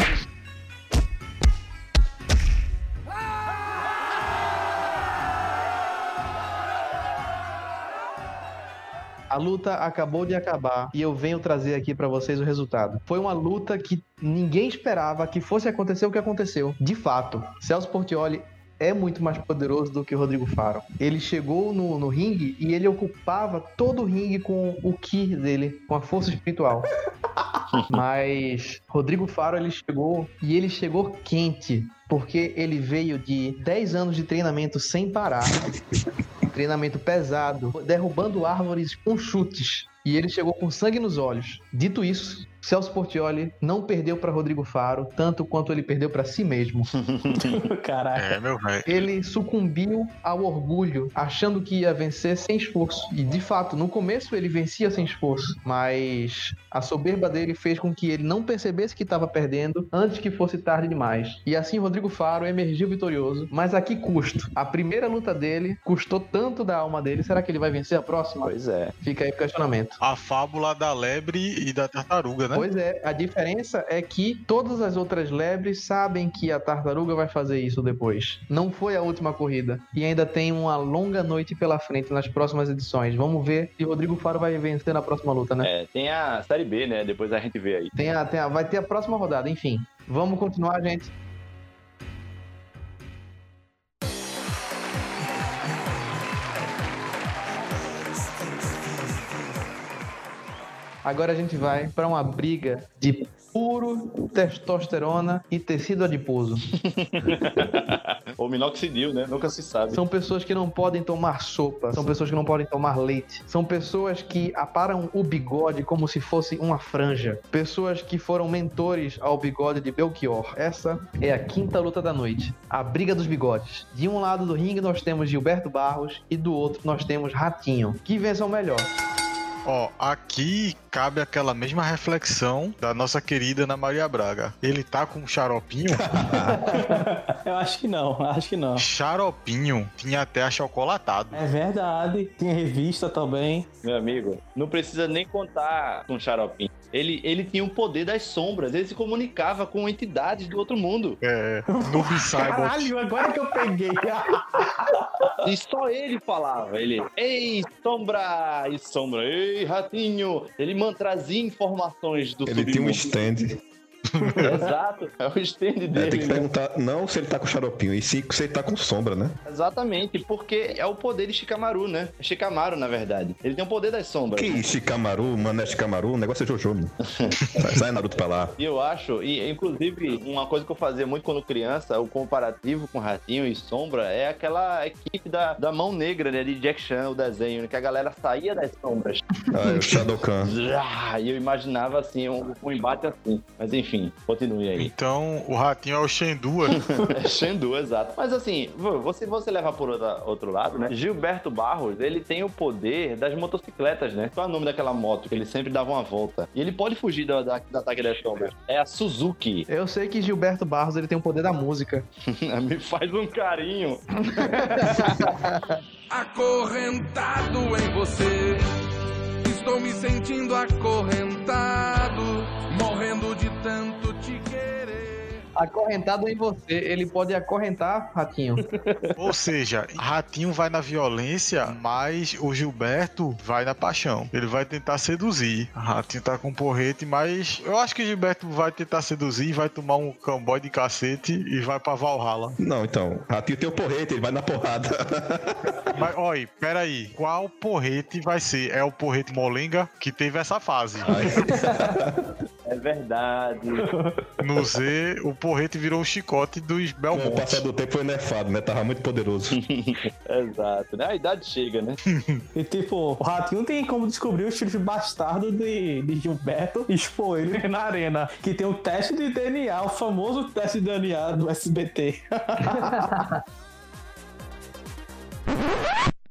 A luta acabou de acabar e eu venho trazer aqui pra vocês o resultado. Foi uma luta que ninguém esperava que fosse acontecer o que aconteceu. De fato, Celso Portioli é muito mais poderoso do que o Rodrigo Faro. Ele chegou no, no ringue e ele ocupava todo o ringue com o ki dele, com a força espiritual. Mas Rodrigo Faro ele chegou e ele chegou quente, porque ele veio de 10 anos de treinamento sem parar. Treinamento pesado, derrubando árvores com chutes. E ele chegou com sangue nos olhos. Dito isso, Celso Portioli não perdeu para Rodrigo Faro, tanto quanto ele perdeu para si mesmo. Caraca. É, meu velho. Ele sucumbiu ao orgulho, achando que ia vencer sem esforço. E de fato, no começo ele vencia sem esforço, mas a soberba dele fez com que ele não percebesse que estava perdendo antes que fosse tarde demais. E assim Rodrigo Faro emergiu vitorioso, mas a que custo? A primeira luta dele custou tanto da alma dele, será que ele vai vencer a próxima? Pois é. Fica aí o questionamento. A fábula da lebre e da tartaruga, né? Pois é, a diferença é que todas as outras lebres sabem que a tartaruga vai fazer isso depois. Não foi a última corrida. E ainda tem uma longa noite pela frente nas próximas edições. Vamos ver se Rodrigo Faro vai vencer na próxima luta, né? É, tem a série B, né? Depois a gente vê aí. Tem a, tem a- vai ter a próxima rodada, enfim. Vamos continuar, gente. Agora a gente vai para uma briga de puro testosterona e tecido adiposo. Ou minoxidil, né? Nunca se sabe. São pessoas que não podem tomar sopa, são pessoas que não podem tomar leite, são pessoas que aparam o bigode como se fosse uma franja, pessoas que foram mentores ao bigode de Belchior. Essa é a quinta luta da noite, a briga dos bigodes. De um lado do ringue nós temos Gilberto Barros e do outro nós temos Ratinho. Que vençam melhor. Ó, aqui cabe aquela mesma reflexão da nossa querida Ana Maria Braga. Ele tá com um xaropinho? Eu acho que não, acho que não. xaropinho tinha até achocolatado. É verdade. Tem revista também. Meu amigo, não precisa nem contar com Xaropinho. Ele, ele tinha o poder das sombras, ele se comunicava com entidades do outro mundo. É, Noob Saibot. Caralho, agora que eu peguei. E só ele falava. Ele, ei, sombra! E sombra, ei, ratinho! Ele trazia informações do Ele tem um submundo. stand. Exato, é o stand É, tem dele. que né? perguntar não se ele tá com xaropinho, e sim se ele tá com sombra, né? Exatamente, porque é o poder de Shikamaru, né? É Shikamaru, na verdade. Ele tem o poder das sombras. Que Shikamaru, Mané Shikamaru, o negócio é Jojo, mano. Sai, sai Naruto pra lá. E eu acho, e inclusive, uma coisa que eu fazia muito quando criança, o comparativo com Ratinho e Sombra, é aquela equipe da, da mão negra, né? De Jack Chan, o desenho, né, que a galera saía das sombras. Ah, é o Shadowkan. Zá, E eu imaginava assim, um, um embate assim. Mas enfim, continue aí. Então, o ratinho é o Shendua. É Shendu, exato. Mas assim, você, você leva por outra- outro lado, né? Gilberto Barros, ele tem o poder das motocicletas, né? Qual é o nome daquela moto que ele sempre dava uma volta? E ele pode fugir da, da, do ataque das sombras. É a Suzuki. Eu sei que Gilberto Barros ele tem o poder da música. Me faz um carinho. Acorrentado em você. Estou me sentindo acorrentado, morrendo de tanto te querer. Acorrentado em você, ele pode acorrentar, Ratinho. Ou seja, Ratinho vai na violência, mas o Gilberto vai na paixão. Ele vai tentar seduzir. Ratinho tá com porrete, mas eu acho que Gilberto vai tentar seduzir, vai tomar um camboy de cacete e vai pra Valhalla. Não, então, Ratinho tem o porrete, ele vai na porrada. Mas, olha, peraí, qual porrete vai ser? É o porrete Molenga que teve essa fase. É verdade. No Z, o porrete virou o chicote dos Com o Belmonte. passar do tempo foi nerfado, né? Tava muito poderoso. Exato. né? A idade chega, né? E tipo, o Ratinho tem como descobrir os filhos bastardos de, de Gilberto e expor ele na arena. Que tem o teste de DNA, o famoso teste de DNA do SBT.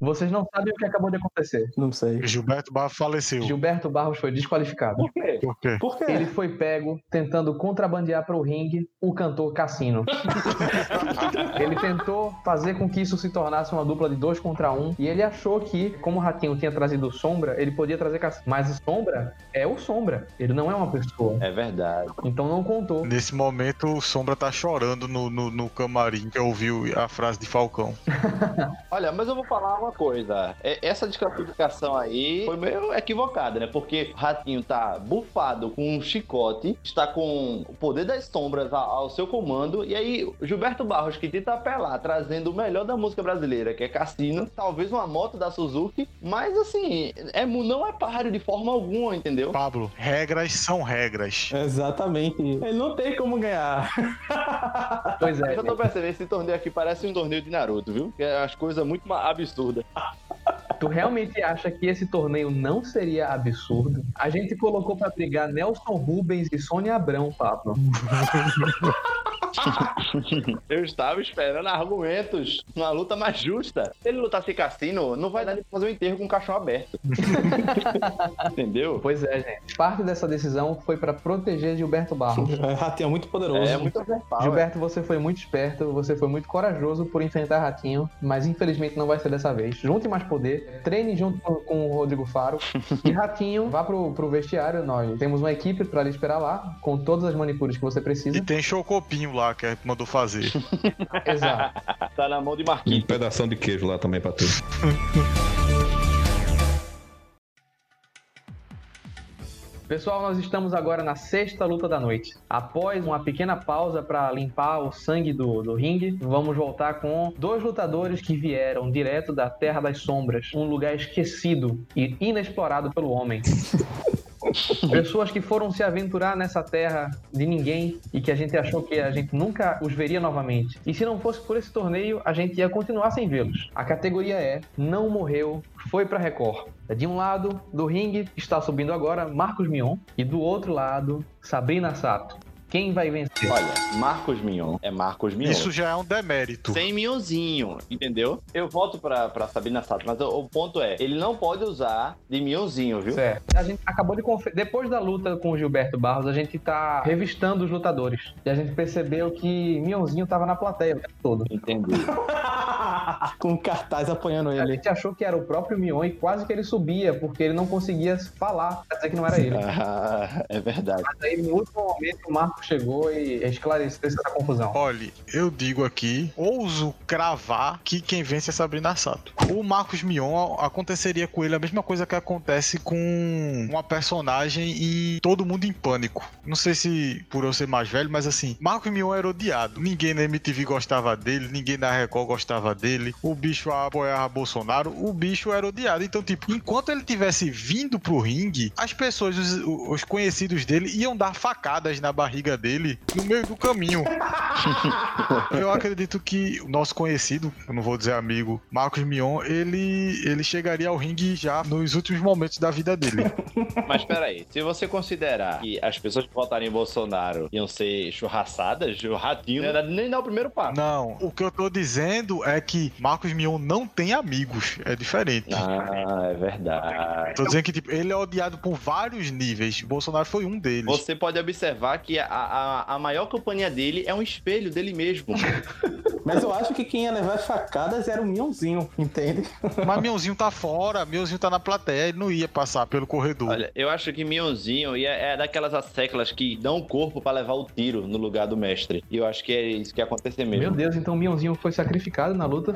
Vocês não sabem o que acabou de acontecer. Não sei. Gilberto Barra faleceu. Gilberto Barros foi desqualificado. Por quê? Por quê? Por quê? Ele foi pego tentando contrabandear para o ringue o cantor Cassino. ele tentou fazer com que isso se tornasse uma dupla de dois contra um e ele achou que, como o Ratinho tinha trazido Sombra, ele podia trazer Cassino. Mas o Sombra é o Sombra, ele não é uma pessoa. É verdade. Então não contou. Nesse momento, o Sombra tá chorando no, no, no camarim que ouviu a frase de Falcão. Olha, mas eu vou falar uma coisa. É- Essa desclassificação aí foi meio equivocada, né? Porque o Ratinho tá bufado com um chicote, está com o poder das sombras ao seu comando, e aí Gilberto Barros, que tenta apelar, trazendo o melhor da música brasileira, que é Cassino, talvez uma moto da Suzuki, mas assim, é, não é páreo de forma alguma, entendeu? Pablo, regras são regras. Exatamente. Ele não tem como ganhar. Pois é. Eu já tô percebendo, esse torneio aqui parece um torneio de Naruto, viu? Que é as coisas muito ma- absurdas. Tu realmente acha que esse torneio não seria absurdo? A gente colocou pra brigar Nelson Rubens e Sônia Abrão, Pablo. Eu estava esperando argumentos, uma luta mais justa. Se ele lutasse cassino, não vai dar nem pra fazer um enterro com o caixão aberto. Entendeu? Pois é, gente. Parte dessa decisão foi pra proteger Gilberto Barros. O Ratinho é muito poderoso. É muito overpower. Gilberto, você foi muito esperto, você foi muito corajoso por enfrentar Ratinho, mas infelizmente não vai ser dessa vez. Junte mais poder, treine junto com, o Rodrigo Faro e Ratinho, vá pro, pro vestiário. Nós temos uma equipe pra lhe esperar lá, com todas as manicures que você E precisa. tem chocopinho lá que a gente mandou fazer. Exato. Tá na mão de Um Marquinhos. pedação de queijo lá também pra tu. Pessoal, nós estamos agora na sexta luta da noite. Após uma pequena pausa para limpar o sangue do, do ringue, vamos voltar com dois lutadores que vieram direto da Terra das Sombras, um lugar esquecido e inexplorado pelo homem. Pessoas que foram se aventurar nessa terra de ninguém e que a gente achou que a gente nunca os veria novamente. E se não fosse por esse torneio, a gente ia continuar sem vê-los. A categoria é Não Morreu, foi pra Record. De um lado do ringue está subindo agora Marcos Mion e do outro lado Sabrina Sato. Quem vai vencer? Olha, Marcos Mion é Marcos Mion. Isso já é um demérito. Sem Mionzinho, entendeu? Eu volto pra, pra Sabrina Sato, mas o, o ponto é, ele não pode usar de Mionzinho, viu? Certo. A gente acabou de conferir. Depois da luta com o Gilberto Barros, a gente tá revistando os lutadores. E a gente percebeu que Mionzinho tava na plateia o tempo todo. Entendi. Com cartaz apanhando A ele. gente achou que era o próprio Mion e quase que ele subia, porque ele não conseguia falar, pra dizer que não era ele. Ah, é verdade. Mas aí, no último momento, o Chegou e esclareceu essa confusão. Olha, eu digo aqui, ouso cravar que quem vence é Sabrina Sato. O Marcos Mion aconteceria com ele a mesma coisa que acontece com uma personagem em Todo Mundo em Pânico. Não sei se por eu ser mais velho, mas assim, Marcos Mion era odiado. Ninguém na MTV gostava dele, ninguém na Record gostava dele. O bicho apoiava Bolsonaro, o bicho era odiado. Então, tipo, enquanto ele tivesse vindo pro ringue, as pessoas, os, os conhecidos dele, iam dar facadas na barriga dele no meio do caminho. Eu acredito que o nosso conhecido, eu não vou dizer amigo, Marcos Mion, ele, ele chegaria ao ringue já nos últimos momentos da vida dele. Mas peraí, se você considerar que as pessoas que votarem em Bolsonaro iam ser churraçadas, o ratinho não dar- nem dar o primeiro passo. Não, o que eu tô dizendo é que Marcos Mion não tem amigos. É diferente. Ah, é verdade. Tô dizendo que tipo, ele é odiado por vários níveis. Bolsonaro foi um deles. Você pode observar que a, a, a maior companhia dele é um espelho dele mesmo. Mas eu acho que quem ia levar as facadas era o Mionzinho, entende? Mas Mionzinho tá fora, Mionzinho tá na plateia, ele não ia passar pelo corredor. Olha, eu acho que Mionzinho ia- é daquelas asseclas que dão corpo pra levar o tiro no lugar do mestre. E eu acho que é isso que ia acontecer mesmo. Meu Deus, então o Mionzinho foi sacrificado na luta.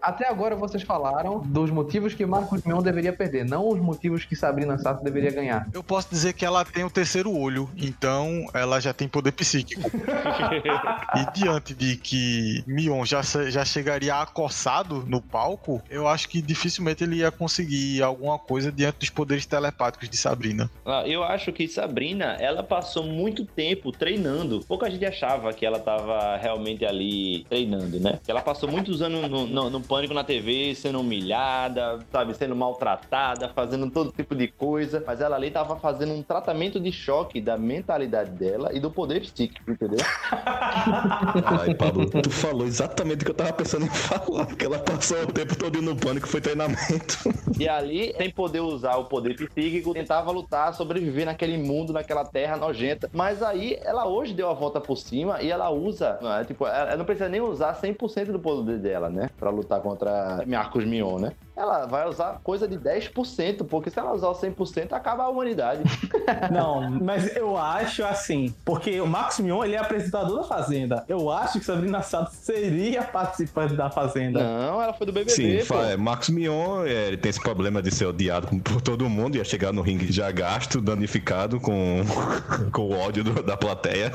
Até agora vocês falaram dos motivos que Marcos Mion deveria perder, não os motivos que Sabrina Sato deveria ganhar. Eu posso dizer que ela tem o terceiro olho, então ela já tem poder psíquico. e diante de que Mion já, já chegaria acossado no palco, eu acho que dificilmente ele ia conseguir alguma coisa diante dos poderes telepáticos de Sabrina. Ah, Eu acho que Sabrina, ela passou muito tempo treinando. Pouca gente achava que ela tava realmente ali treinando, né? Ela passou muitos anos no, no- no pânico na TV, sendo humilhada, sabe, sendo maltratada, fazendo todo tipo de coisa. Mas ela ali tava fazendo um tratamento de choque da mentalidade dela e do poder psíquico, entendeu? Ai, Pablo, tu falou exatamente o que eu tava pensando em falar. Que ela passou o tempo todo no pânico, foi treinamento. E ali, sem poder usar o poder psíquico, tentava lutar, sobreviver naquele mundo, naquela terra nojenta. Mas aí, ela hoje deu a volta por cima e ela usa, né, tipo, ela não precisa nem usar 100% do poder dela, né? Pra lutar contra Marcos Mion, né? Ela vai usar coisa de 10%, porque se ela usar o 100%, acaba a humanidade. Não, mas eu acho assim, porque o Marcos Mion, ele é apresentador da Fazenda. Eu acho que Sabrina Sato seria participante da Fazenda. Não, ela foi do BBB, Sim, é, Marcos Mion, é, ele tem esse problema de ser odiado por todo mundo, ia chegar no ringue já gasto, danificado com, com o ódio do- da plateia.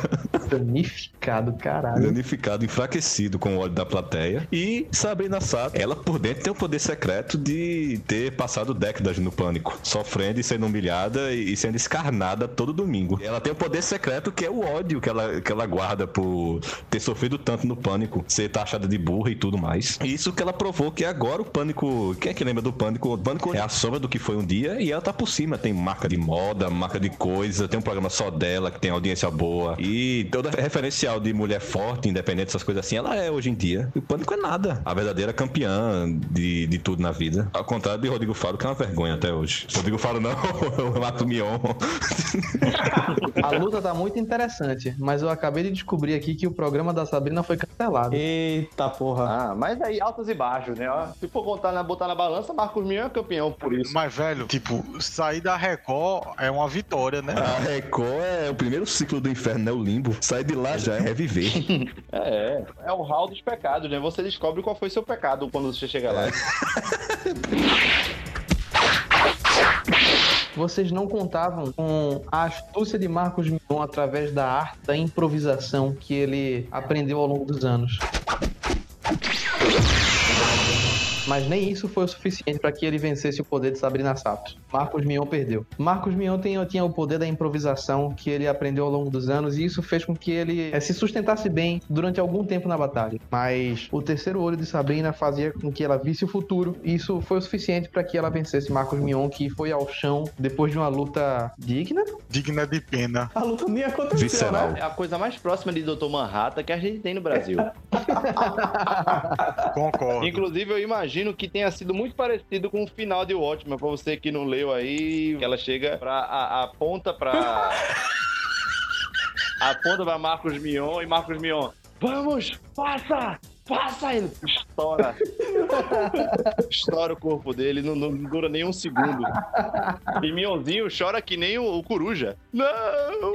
Danificado, caralho. danificado, enfraquecido com o ódio da plateia. E Sabrina Sato, ela por dentro tem o poder secreto de ter passado décadas no pânico, sofrendo e sendo humilhada e sendo escarnada todo domingo. Ela tem o poder secreto que é o ódio que ela, que ela guarda por ter sofrido tanto no pânico, ser taxada de burra e tudo mais. Isso que ela provou que agora o pânico. Quem é que lembra do pânico? O pânico é a sombra do que foi um dia e ela tá por cima. Tem marca de moda, marca de coisa, tem um programa só dela que tem audiência boa. E toda referencial de mulher forte, independente dessas coisas assim, ela é hoje em dia. E o pânico é nada. A verdadeira campeã de, de tudo na vida. Ao contrário de Rodrigo Faro, que é uma vergonha até hoje. Rodrigo Faro não, o Mato Mion. A luta tá muito interessante, mas eu acabei de descobrir aqui que o programa da Sabrina foi cancelado. Eita porra. Ah, mas aí altos e baixos, né? Se for contar na, botar na balança, Marcos Mion é campeão por isso. Mas, velho, tipo, sair da Record é uma vitória, né? A Record é o primeiro ciclo do inferno, né? O limbo. Sai de lá já é reviver. É, é o hall dos pecados, né? Você descobre qual foi seu pecado quando você chega lá. Vocês não contavam com a astúcia de Marcos Mion através da arte da improvisação que ele aprendeu ao longo dos anos. Mas nem isso foi o suficiente para que ele vencesse o poder de Sabrina Sato. Marcos Mion perdeu. Marcos Mion tinha, tinha o poder da improvisação que ele aprendeu ao longo dos anos e isso fez com que ele eh, se sustentasse bem durante algum tempo na batalha. Mas o terceiro olho de Sabrina fazia com que ela visse o futuro e isso foi o suficiente para que ela vencesse Marcos Mion, que foi ao chão depois de uma luta digna. Digna de pena. A luta nem aconteceu, Visceral. né? É a coisa mais próxima de Dr. Manhattan que a gente tem no Brasil. Concordo. Inclusive, eu imagino que tenha sido muito parecido com o final de Watchmen, pra você que não leu aí, ela chega pra. A, aponta pra. aponta pra Marcos Mion e Marcos Mion. Vamos! Passa! Passa ele! Estoura. Estoura o corpo dele, não, não dura nem um segundo. E Mionzinho chora que nem o, o coruja. Não!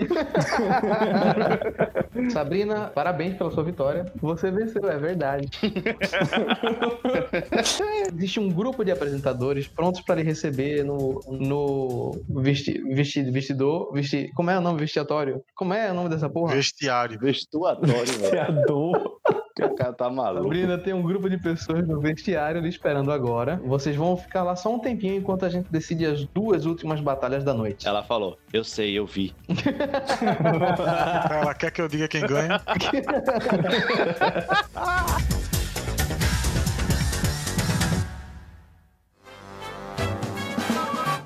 Sabrina, parabéns pela sua vitória. Você venceu, é verdade. Existe um grupo de apresentadores prontos para lhe receber no, no vesti, vesti, vestidor. Vesti, como é o nome vestiatório? Como é o nome dessa porra? Vestiário. Vestuatório, velho. O cara tá maluco. Sabrina tem um grupo de pessoas no vestiário lhe esperando agora. Vocês vão ficar lá só um tempinho enquanto a gente decide as duas últimas batalhas da noite. Ela falou, eu sei, eu vi. Ela quer que eu diga quem ganha?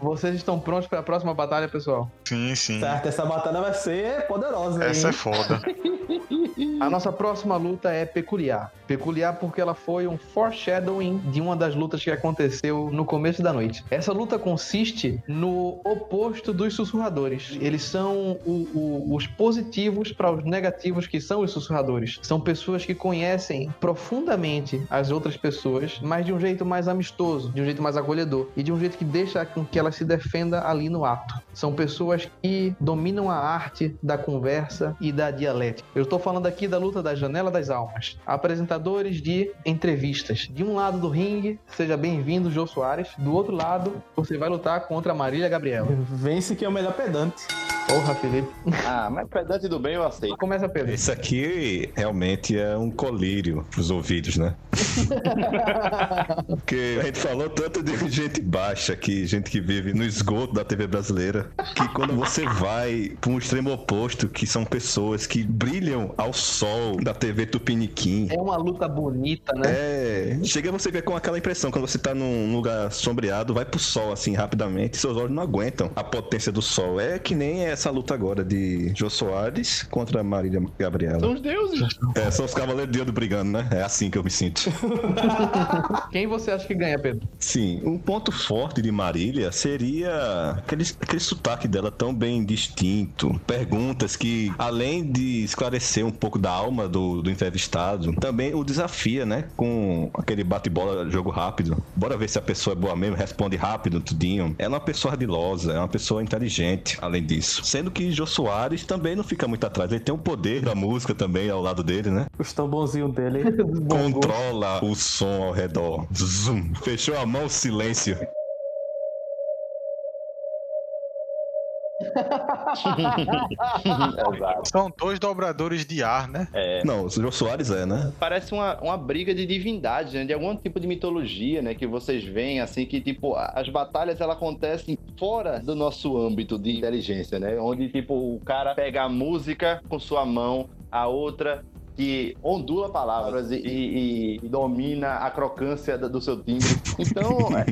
Vocês estão prontos para a próxima batalha, pessoal? Sim, sim. Certo, essa batalha vai ser poderosa, Essa é hein? foda. A nossa próxima luta é peculiar. Peculiar porque ela foi um foreshadowing de uma das lutas que aconteceu no começo da noite. Essa luta consiste no oposto dos sussurradores. Eles são o- o- os positivos para os negativos que são os sussurradores. São pessoas que conhecem profundamente as outras pessoas, mas de um jeito mais amistoso, de um jeito mais acolhedor e de um jeito que deixa com que ela se defenda ali no ato. São pessoas que dominam a arte da conversa e da dialética. Eu estou falando aqui da luta da Janela das Almas. Apresentadores de entrevistas. De um lado do ringue, seja bem-vindo, Jô Soares. Do outro lado, você vai lutar contra a Marília Gabriela. Vence que é o melhor pedante. Porra, Felipe. Ah, mas pedante do bem eu aceito. Começa, Pedro. Esse aqui realmente é um colírio pros ouvidos, né? Porque a gente falou tanto de gente baixa aqui, gente que vive no esgoto da TV brasileira, que quando você vai para um extremo oposto, que são pessoas que brilham ao sol da TV Tupiniquim. É uma luta bonita, né? É, chega você ver com aquela impressão, quando você tá num lugar sombreado, vai pro sol assim rapidamente, seus olhos não aguentam a potência do sol. É que nem essa luta agora de Jô Soares contra Marília Gabriela. São os deuses. É, são os cavaleiros de ouro brigando, né? É assim que eu me sinto. Quem você acha que ganha, Pedro? Sim, um ponto forte de Marília seria aquele, aquele sotaque dela tão bem distinto. Perguntas que, além de esclarecer um pouco da alma do, do entrevistado, também o desafia, né? Com aquele bate-bola, jogo rápido. Bora ver se a pessoa é boa mesmo, responde rápido, tudinho. Ela é uma pessoa ardilosa, é uma pessoa inteligente, além disso. Sendo que Jô Soares também não fica muito atrás. Ele tem o poder da música também ao lado dele, né? Os tambonzinhos dele. Controla o som ao redor. Zoom. Fechou a mão, silêncio. São dois dobradores de ar, né? Não, o Jô Soares é, né? Parece uma, uma briga de divindade, né? De algum tipo de mitologia, né? Que vocês veem, assim, que, tipo, as batalhas, elas acontecem fora do nosso âmbito de inteligência, né? Onde, tipo, o cara pega a música com sua mão, a outra que ondula palavras e, e- e domina a crocância do seu timbre. Então, é,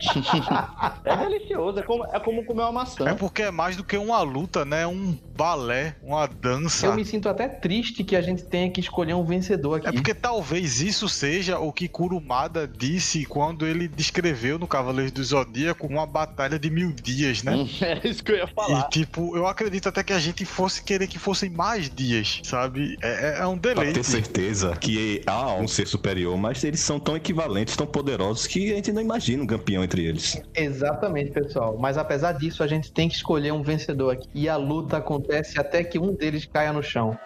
é delicioso. É como, é como comer uma maçã. É porque é mais do que uma luta, né? Um balé, uma dança. Eu me sinto até triste que a gente tenha que escolher um vencedor aqui. É porque talvez isso seja o que Kurumada disse quando ele descreveu no Cavaleiros do Zodíaco uma batalha de mil dias, né? É isso que eu ia falar. E tipo, eu acredito até que a gente fosse querer que fossem mais dias, sabe? É, é um Pra deleite. ter certeza que há um ser superior, mas eles são tão equivalentes, tão poderosos, que a gente não imagina um campeão entre eles. Exatamente, pessoal. Mas apesar disso, a gente tem que escolher um vencedor aqui. E a luta acontece até que um deles caia no chão.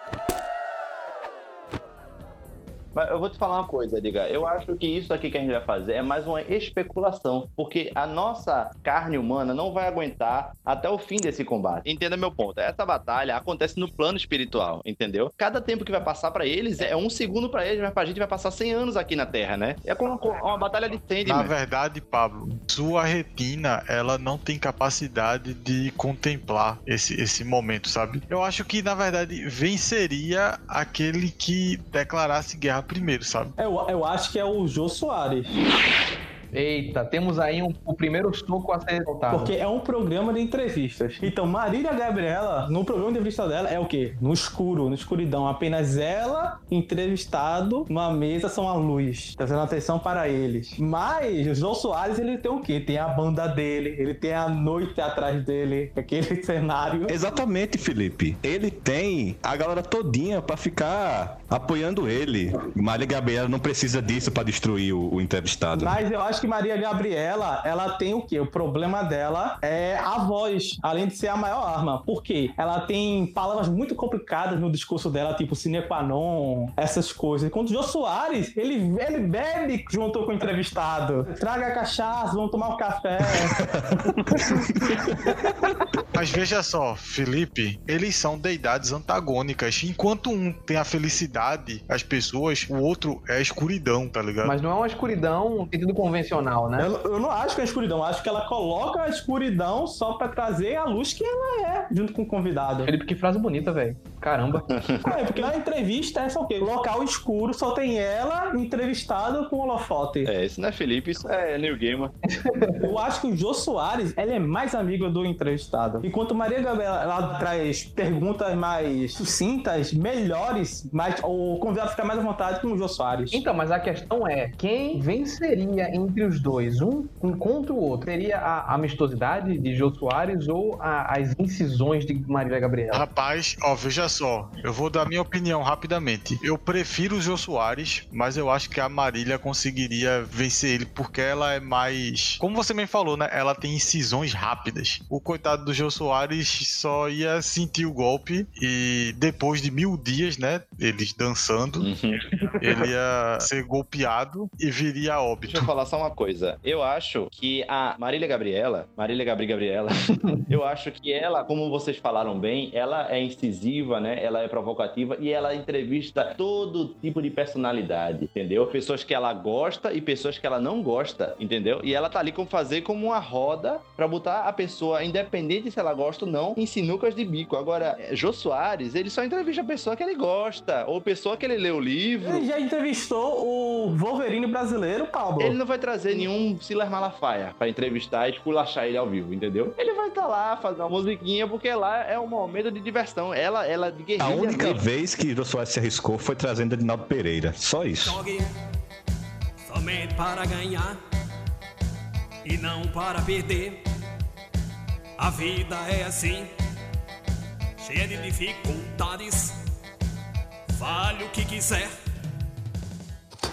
Mas eu vou te falar uma coisa, Edgar. Eu acho que isso aqui que a gente vai fazer é mais uma especulação, porque a nossa carne humana não vai aguentar até o fim desse combate. Entenda meu ponto. Essa batalha acontece no plano espiritual, entendeu? Cada tempo que vai passar pra eles é um segundo pra eles, mas pra gente vai passar 100 anos aqui na Terra, né? É como uma, uma batalha de Na Sandman. verdade, Pablo, sua retina, ela não tem capacidade de contemplar esse, esse momento, sabe? Eu acho que, na verdade, venceria aquele que declarasse guerra primeiro, sabe? Eu, eu acho que é o Jô Soares. Eita, temos aí um- o primeiro soco a ser soltado. Porque é um programa de entrevistas. Então, Marília Gabriela, no programa de entrevista dela, é o quê? No escuro, no escuridão. Apenas ela, entrevistado, uma mesa são a luz, trazendo atenção para eles. Mas o João Soares, ele tem o quê? Tem a banda dele, ele tem a noite atrás dele, aquele cenário. Exatamente, Felipe. Ele tem a galera todinha pra ficar apoiando ele. Maria Gabriela não precisa disso pra destruir o, o entrevistado. Mas eu acho que Maria Gabriela, ela tem o quê? O problema dela é a voz, além de ser a maior arma. Por quê? Ela tem palavras muito complicadas no discurso dela, tipo sine qua non, essas coisas. Enquanto o Jô Soares, ele, ele bebe junto com o entrevistado. Traga a cachaça, vamos tomar um café. Mas veja só, Felipe, eles são deidades antagônicas. Enquanto um tem a felicidade, as pessoas, o outro é a escuridão, tá ligado? Mas não é uma escuridão no sentido convencional, né? eu, eu não acho que é escuridão, eu acho que ela coloca a escuridão só pra trazer a luz que ela é, junto com o convidado. Felipe, que frase bonita, velho. Caramba. É, porque na entrevista é só o quê? Local escuro, só tem ela entrevistado com holofote. É, isso não é Felipe, isso é New Gamer. Eu acho que o Jô Soares, ele é mais amigo do entrevistado. Enquanto Maria Gabriela ela traz perguntas mais sucintas, melhores, mas o convidado fica mais à vontade com o Jô Soares. Então, mas a questão é, quem venceria entre os dois, um um contra o outro? Seria a amistosidade de Jô Soares ou a- as incisões de Marília Gabriela? Rapaz, ó, veja só, eu vou dar minha opinião rapidamente. Eu prefiro o Jô Soares, mas eu acho que a Marília conseguiria vencer ele, porque ela é mais. Como você me falou, né? Ela tem incisões rápidas. O coitado do Jô Soares só ia sentir o golpe e depois de mil dias, né? Eles dançando, ele ia ser golpeado e viria a Deixa óbito. eu falar só uma coisa. Eu acho que a Marília Gabriela, Marília Gabri Gabriela, eu acho que ela, como vocês falaram bem, ela é incisiva, né? Ela é provocativa e ela entrevista todo tipo de personalidade, entendeu? Pessoas que ela gosta e pessoas que ela não gosta, entendeu? E ela tá ali como fazer como uma roda pra botar a pessoa, independente se ela gosta ou não, em sinucas de bico. Agora, eh, Jô Soares, ele só entrevista a pessoa que ele gosta, ou pessoa que ele lê o livro. Ele já entrevistou o Wolverine brasileiro, Pablo. Ele não vai trazer nenhum Silas Malafaia pra entrevistar e esculachar ele ao vivo, entendeu? Ele vai estar lá, fazer uma musiquinha, porque lá é um momento de diversão. Ela, ela de guerrilha A única mesmo. vez que Jô Soares se arriscou foi trazendo Edinaldo Pereira. Só isso. Jogue somente para ganhar e não para perder. A vida é assim, cheia de dificuldades. Vale o que quiser.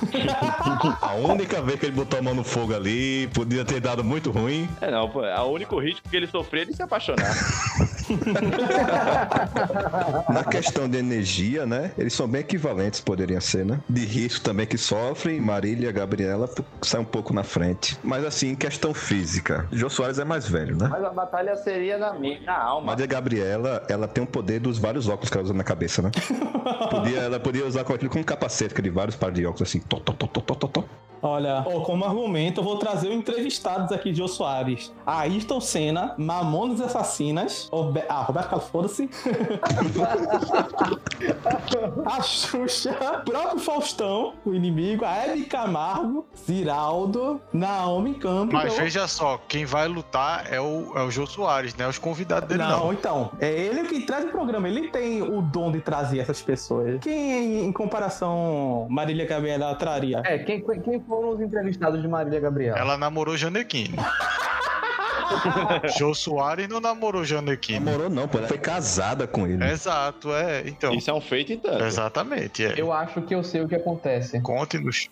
A única vez que ele botou a mão no fogo ali, podia ter dado muito ruim. É, não, pô. O único risco que ele sofreu é de se apaixonar. Na questão de energia, né? Eles são bem equivalentes, poderiam ser, né? De risco também que sofrem, Marília e Gabriela sai um pouco na frente. Mas assim, em questão física, Jô Soares é mais velho, né? Mas a batalha seria na, mi- na alma. Mas a Gabriela, ela tem o poder dos vários óculos que ela usa na cabeça, né? Podia, ela podia usar com aquilo como capacete, aquele vários pares de óculos assim. Tó, tó, tó, tó, tó, tó. Olha, ó, como argumento, eu vou trazer os entrevistados aqui de Jô Soares. Ayrton Senna, Mamonas Assassinas, Robe- ah, Roberto Carlos, foda-se. a Xuxa, próprio Faustão, o inimigo, a Hebe Camargo, Ziraldo, Naomi Campbell. Mas veja só, quem vai lutar é o, é o Jô Soares, né? Os convidados dele não. Não, então, é ele que traz o programa, ele tem o dom de trazer essas pessoas. Quem, em comparação, Marília Gabriela traria? É, quem, quem foram os entrevistados de Marília Gabriela? Ela namorou Janequine. Jô Soares não namorou Janequine. Namorou não, pô. Ela foi casada com ele. Exato, é. Então. Isso é um feito e tanto. Exatamente, é. Eu acho que eu sei o que acontece. Conte-nos.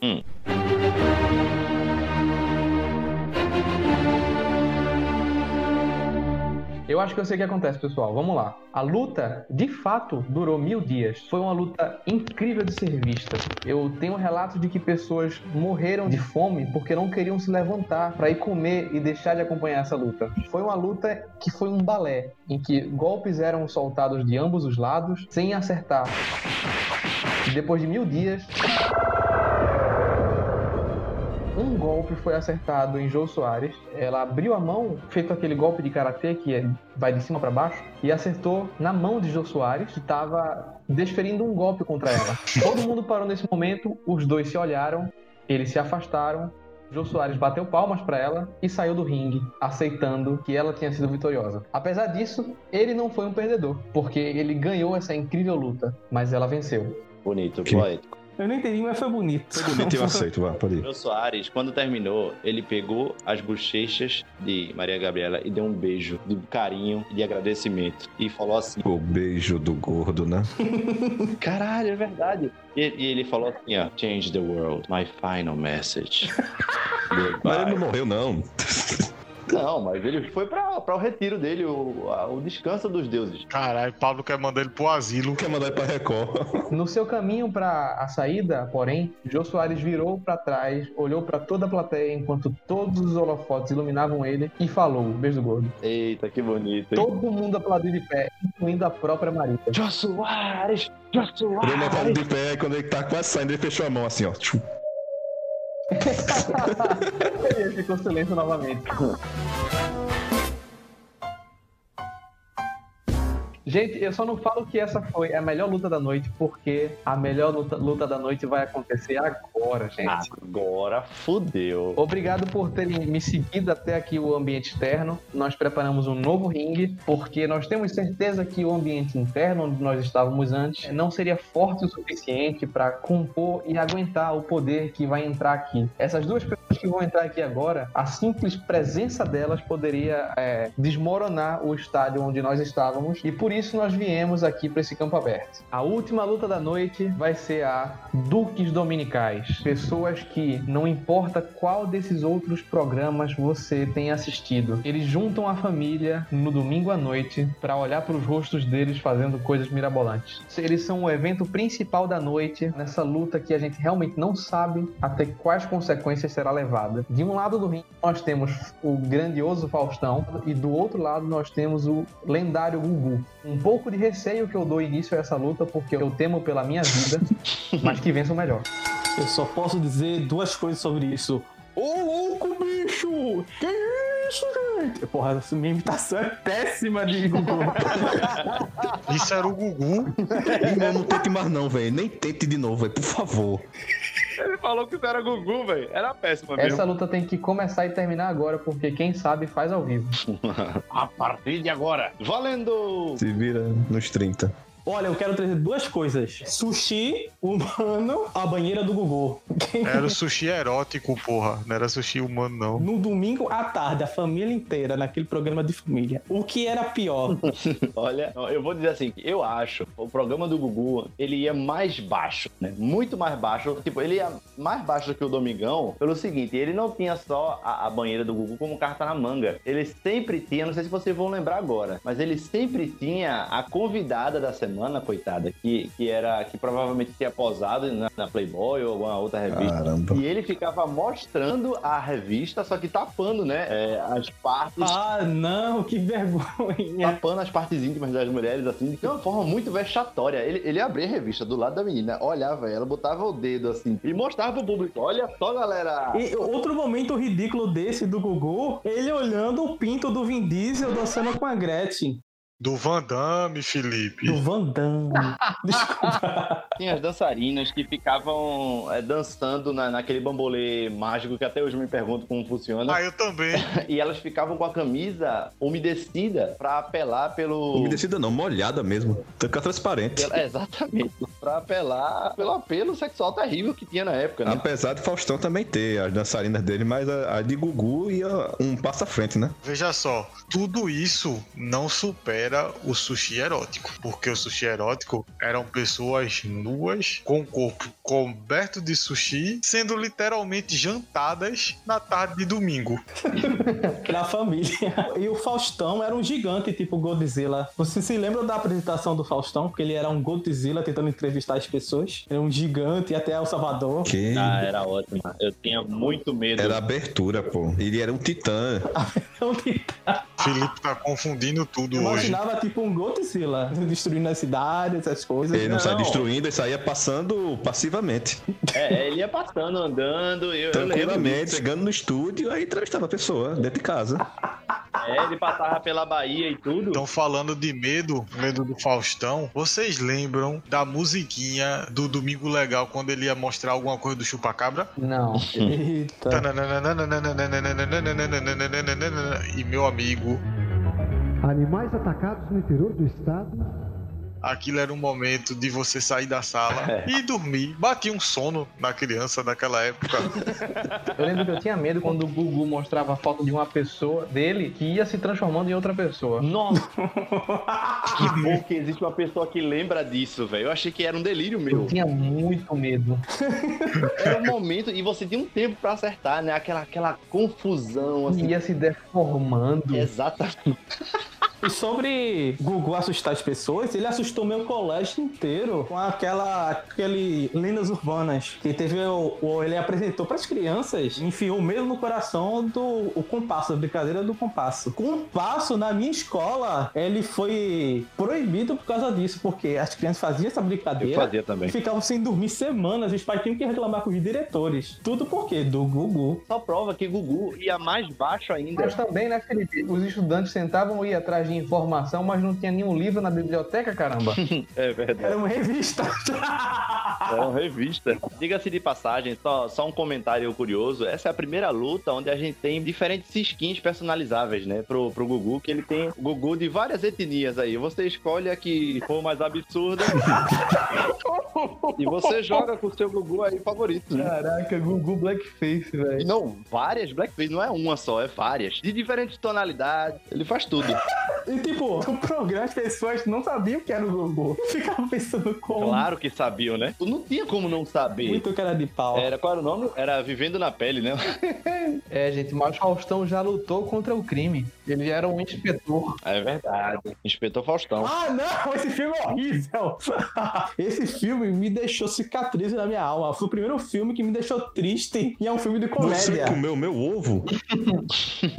Eu acho que eu sei o que acontece, pessoal. Vamos lá. A luta, de fato, durou mil dias. Foi uma luta incrível de ser vista. Eu tenho relatos de que pessoas morreram de fome porque não queriam se levantar para ir comer e deixar de acompanhar essa luta. Foi uma luta que foi um balé, em que golpes eram soltados de ambos os lados sem acertar. Depois de mil dias, golpe foi acertado em Jô Soares. Ela abriu a mão, feito aquele golpe de karatê que é- vai de cima para baixo, e acertou na mão de Jô Soares, que estava desferindo um golpe contra ela. Todo mundo parou nesse momento, os dois se olharam, eles se afastaram. Jô Soares bateu palmas para ela e saiu do ringue, aceitando que ela tinha sido vitoriosa. Apesar disso, ele não foi um perdedor, porque ele ganhou essa incrível luta, mas ela venceu. Bonito, Que- poético. Eu não entendi, mas foi bonito. Foi bonito eu aceito, vá, pode ir. O Soares, quando terminou, ele pegou as bochechas de Maria Gabriela e deu um beijo de carinho e de agradecimento. E falou assim: O beijo do gordo, né? Caralho, é verdade. E, e ele falou assim: ó, Change the world, my final message. Mas ele não morreu, não. Não, mas ele foi pra, pra o retiro dele, o, a- o descanso dos deuses. Caralho, Pablo quer mandar ele pro asilo. Quer mandar ele pra Record. No seu caminho para a saída, porém, Jô Soares virou para trás, olhou para toda a plateia enquanto todos os holofotes iluminavam ele e falou: Beijo do gordo. Eita, que bonito. hein? Todo mundo aplaudiu de pé, incluindo a própria Maria. Jô Soares! Jô Ele Soares! de pé e quando ele tá quase saindo, ele fechou a mão assim, ó. Tchum. ele ficou silêncio novamente. Gente, eu só não falo que essa foi a melhor luta da noite, porque a melhor luta, luta da noite vai acontecer agora, gente. Agora fudeu. Obrigado por terem me seguido até aqui o ambiente externo. Nós preparamos um novo ringue, porque nós temos certeza que o ambiente interno, onde nós estávamos antes, não seria forte o suficiente para compor e aguentar o poder que vai entrar aqui. Essas duas pessoas que vão entrar aqui agora, a simples presença delas poderia é, desmoronar o estádio onde nós estávamos, e por isso nós viemos aqui para esse campo aberto. A última luta da noite vai ser a Duques Dominicais. Pessoas que, não importa qual desses outros programas você tem assistido, eles juntam a família no domingo à noite para olhar para os rostos deles fazendo coisas mirabolantes. Eles são o evento principal da noite nessa luta que a gente realmente não sabe até quais consequências será levada. De um lado do ringue nós temos o grandioso Faustão e do outro lado nós temos o lendário Gugu. Um pouco de receio que eu dou início a essa luta porque eu temo pela minha vida, mas que vença o melhor. Eu só posso dizer duas coisas sobre isso. Ô louco, bicho! Que isso, gente? Porra, essa minha imitação é péssima de Google. Isso era o Gugu. Irmão, não tente mais não, velho. Nem tente de novo, velho, por favor. Falou que isso era Gugu, velho. Era péssima Essa luta tem que começar e terminar agora, porque quem sabe faz ao vivo. A partir de agora. Valendo! Se vira nos 30. Olha, eu quero trazer duas coisas: sushi humano, a banheira do Gugu. Era o sushi erótico, porra. Não era sushi humano, não. No domingo à tarde, a família inteira naquele programa de família. O que era pior? Olha, eu vou dizer assim, eu acho o programa do Gugu, ele ia mais baixo, né? Muito mais baixo. Tipo, ele ia mais baixo do que o Domingão, pelo seguinte, ele não tinha só a, a banheira do Gugu como carta na manga. Ele sempre tinha, não sei se vocês vão lembrar agora, mas ele sempre tinha a convidada da semana, coitada, que, que era, que provavelmente tinha posado na, na Playboy ou alguma outra revista. Caramba. E ele ficava mostrando a revista, só que tapando, né? é, as partes ah, não, que vergonha. tapando as partes íntimas das mulheres, assim, de uma forma muito vexatória. Ele, ele abria a revista do lado da menina, olhava ela, botava o dedo assim e mostrava pro público: olha só, galera. E outro momento ridículo desse do Gugu, ele olhando o pinto do Vin Diesel dançando com a Gretchen. Do Van Damme, Felipe. Do Van Damme. Desculpa. Tinha as dançarinas que ficavam é, dançando na, naquele bambolê mágico que até hoje me pergunto como funciona. Ah, eu também. E elas ficavam com a camisa umedecida pra apelar pelo. Umedecida não, molhada mesmo. Fica transparente. pela- é, exatamente. Pra apelar pelo apelo sexual terrível que tinha na época, né? Apesar de Faustão também ter as dançarinas dele, mas a, a de Gugu ia um passo à frente, né? Veja só, tudo isso não supera era o sushi erótico. Porque o sushi erótico eram pessoas nuas, com o corpo coberto de sushi, sendo literalmente jantadas na tarde de domingo. Na família. E o Faustão era um gigante, tipo Godzilla. Você se lembra da apresentação do Faustão? Porque ele era um Godzilla tentando entrevistar as pessoas. Era um gigante até El Salvador. Que Ah, era ótimo. Eu tinha muito medo. era abertura, pô. Ele era um titã. Então, tipo, Felipe tá confundindo tudo hoje. Imaginava tipo um Godzilla destruindo a cidade, essas coisas. Ele não, sai Não. destruindo, ele saía passando passivamente. É, ele ia passando, andando. Eu, eu Tranquilamente, disso. chegando no estúdio, aí entrevistava a pessoa dentro de casa. É, ele passava pela Bahia e tudo. Então, falando de medo, medo do Faustão, vocês lembram da musiquinha do Domingo Legal quando ele ia mostrar alguma coisa do Chupacabra? Não. Eita. E meu amigo, Animais atacados no interior do estado. aquilo era um momento de você sair da sala e dormir. Batia um sono na criança daquela época. Eu lembro que eu tinha medo quando o Gugu mostrava a foto de uma pessoa dele que ia se transformando em outra pessoa. Nossa! que bom que existe uma pessoa que lembra disso, velho. Eu achei que era um delírio Eu meu. tinha muito medo. Era um momento e você tinha um tempo pra acertar, né? Aquela, aquela confusão, assim. Ia se deformando. Exatamente. E sobre Gugu assustar as pessoas, ele assustou meu colégio inteiro com aquela aquele lendas urbanas que teve o, o- ele apresentou para as crianças, enfiou mesmo no coração do o compasso, a brincadeira do compasso. Compasso na minha escola, ele foi proibido por causa disso, porque as crianças faziam essa Eu brincadeira. fazia também. Ficavam sem dormir semanas, os pais tinham que reclamar com os diretores. Tudo por quê? Do Gugu. Só prova que Gugu ia mais baixo ainda. Mas também, né, Felipe? Os estudantes sentavam e iam atrás de informação, mas não tinha nenhum livro na biblioteca, caramba. É verdade. Era uma revista. É uma revista. Diga-se de passagem, só, só um comentário curioso. Essa é a primeira luta onde a gente tem diferentes skins personalizáveis, né? Pro, pro Gugu, que ele tem Gugu de várias etnias aí. Você escolhe a que for mais absurda. e você joga com o seu Gugu aí favorito, né? Caraca, Gugu Blackface, velho. não, várias Blackface, não é uma só, é várias. De diferentes tonalidades, ele faz tudo. E tipo, no programa as pessoas não sabiam que era o Gugu. Ficavam pensando como. Claro que sabiam, né? Não tinha como não saber. Muito cara de pau. Era, qual era o nome? Era Vivendo na Pele, né? É, gente, mas Faustão já lutou contra o crime. Ele era um inspetor. É verdade. Inspetor Faustão. Ah, não! Esse filme é horrível! Esse filme me deixou cicatriz na minha alma. Foi o primeiro filme que me deixou triste e é um filme de Você comédia. comeu meu ovo?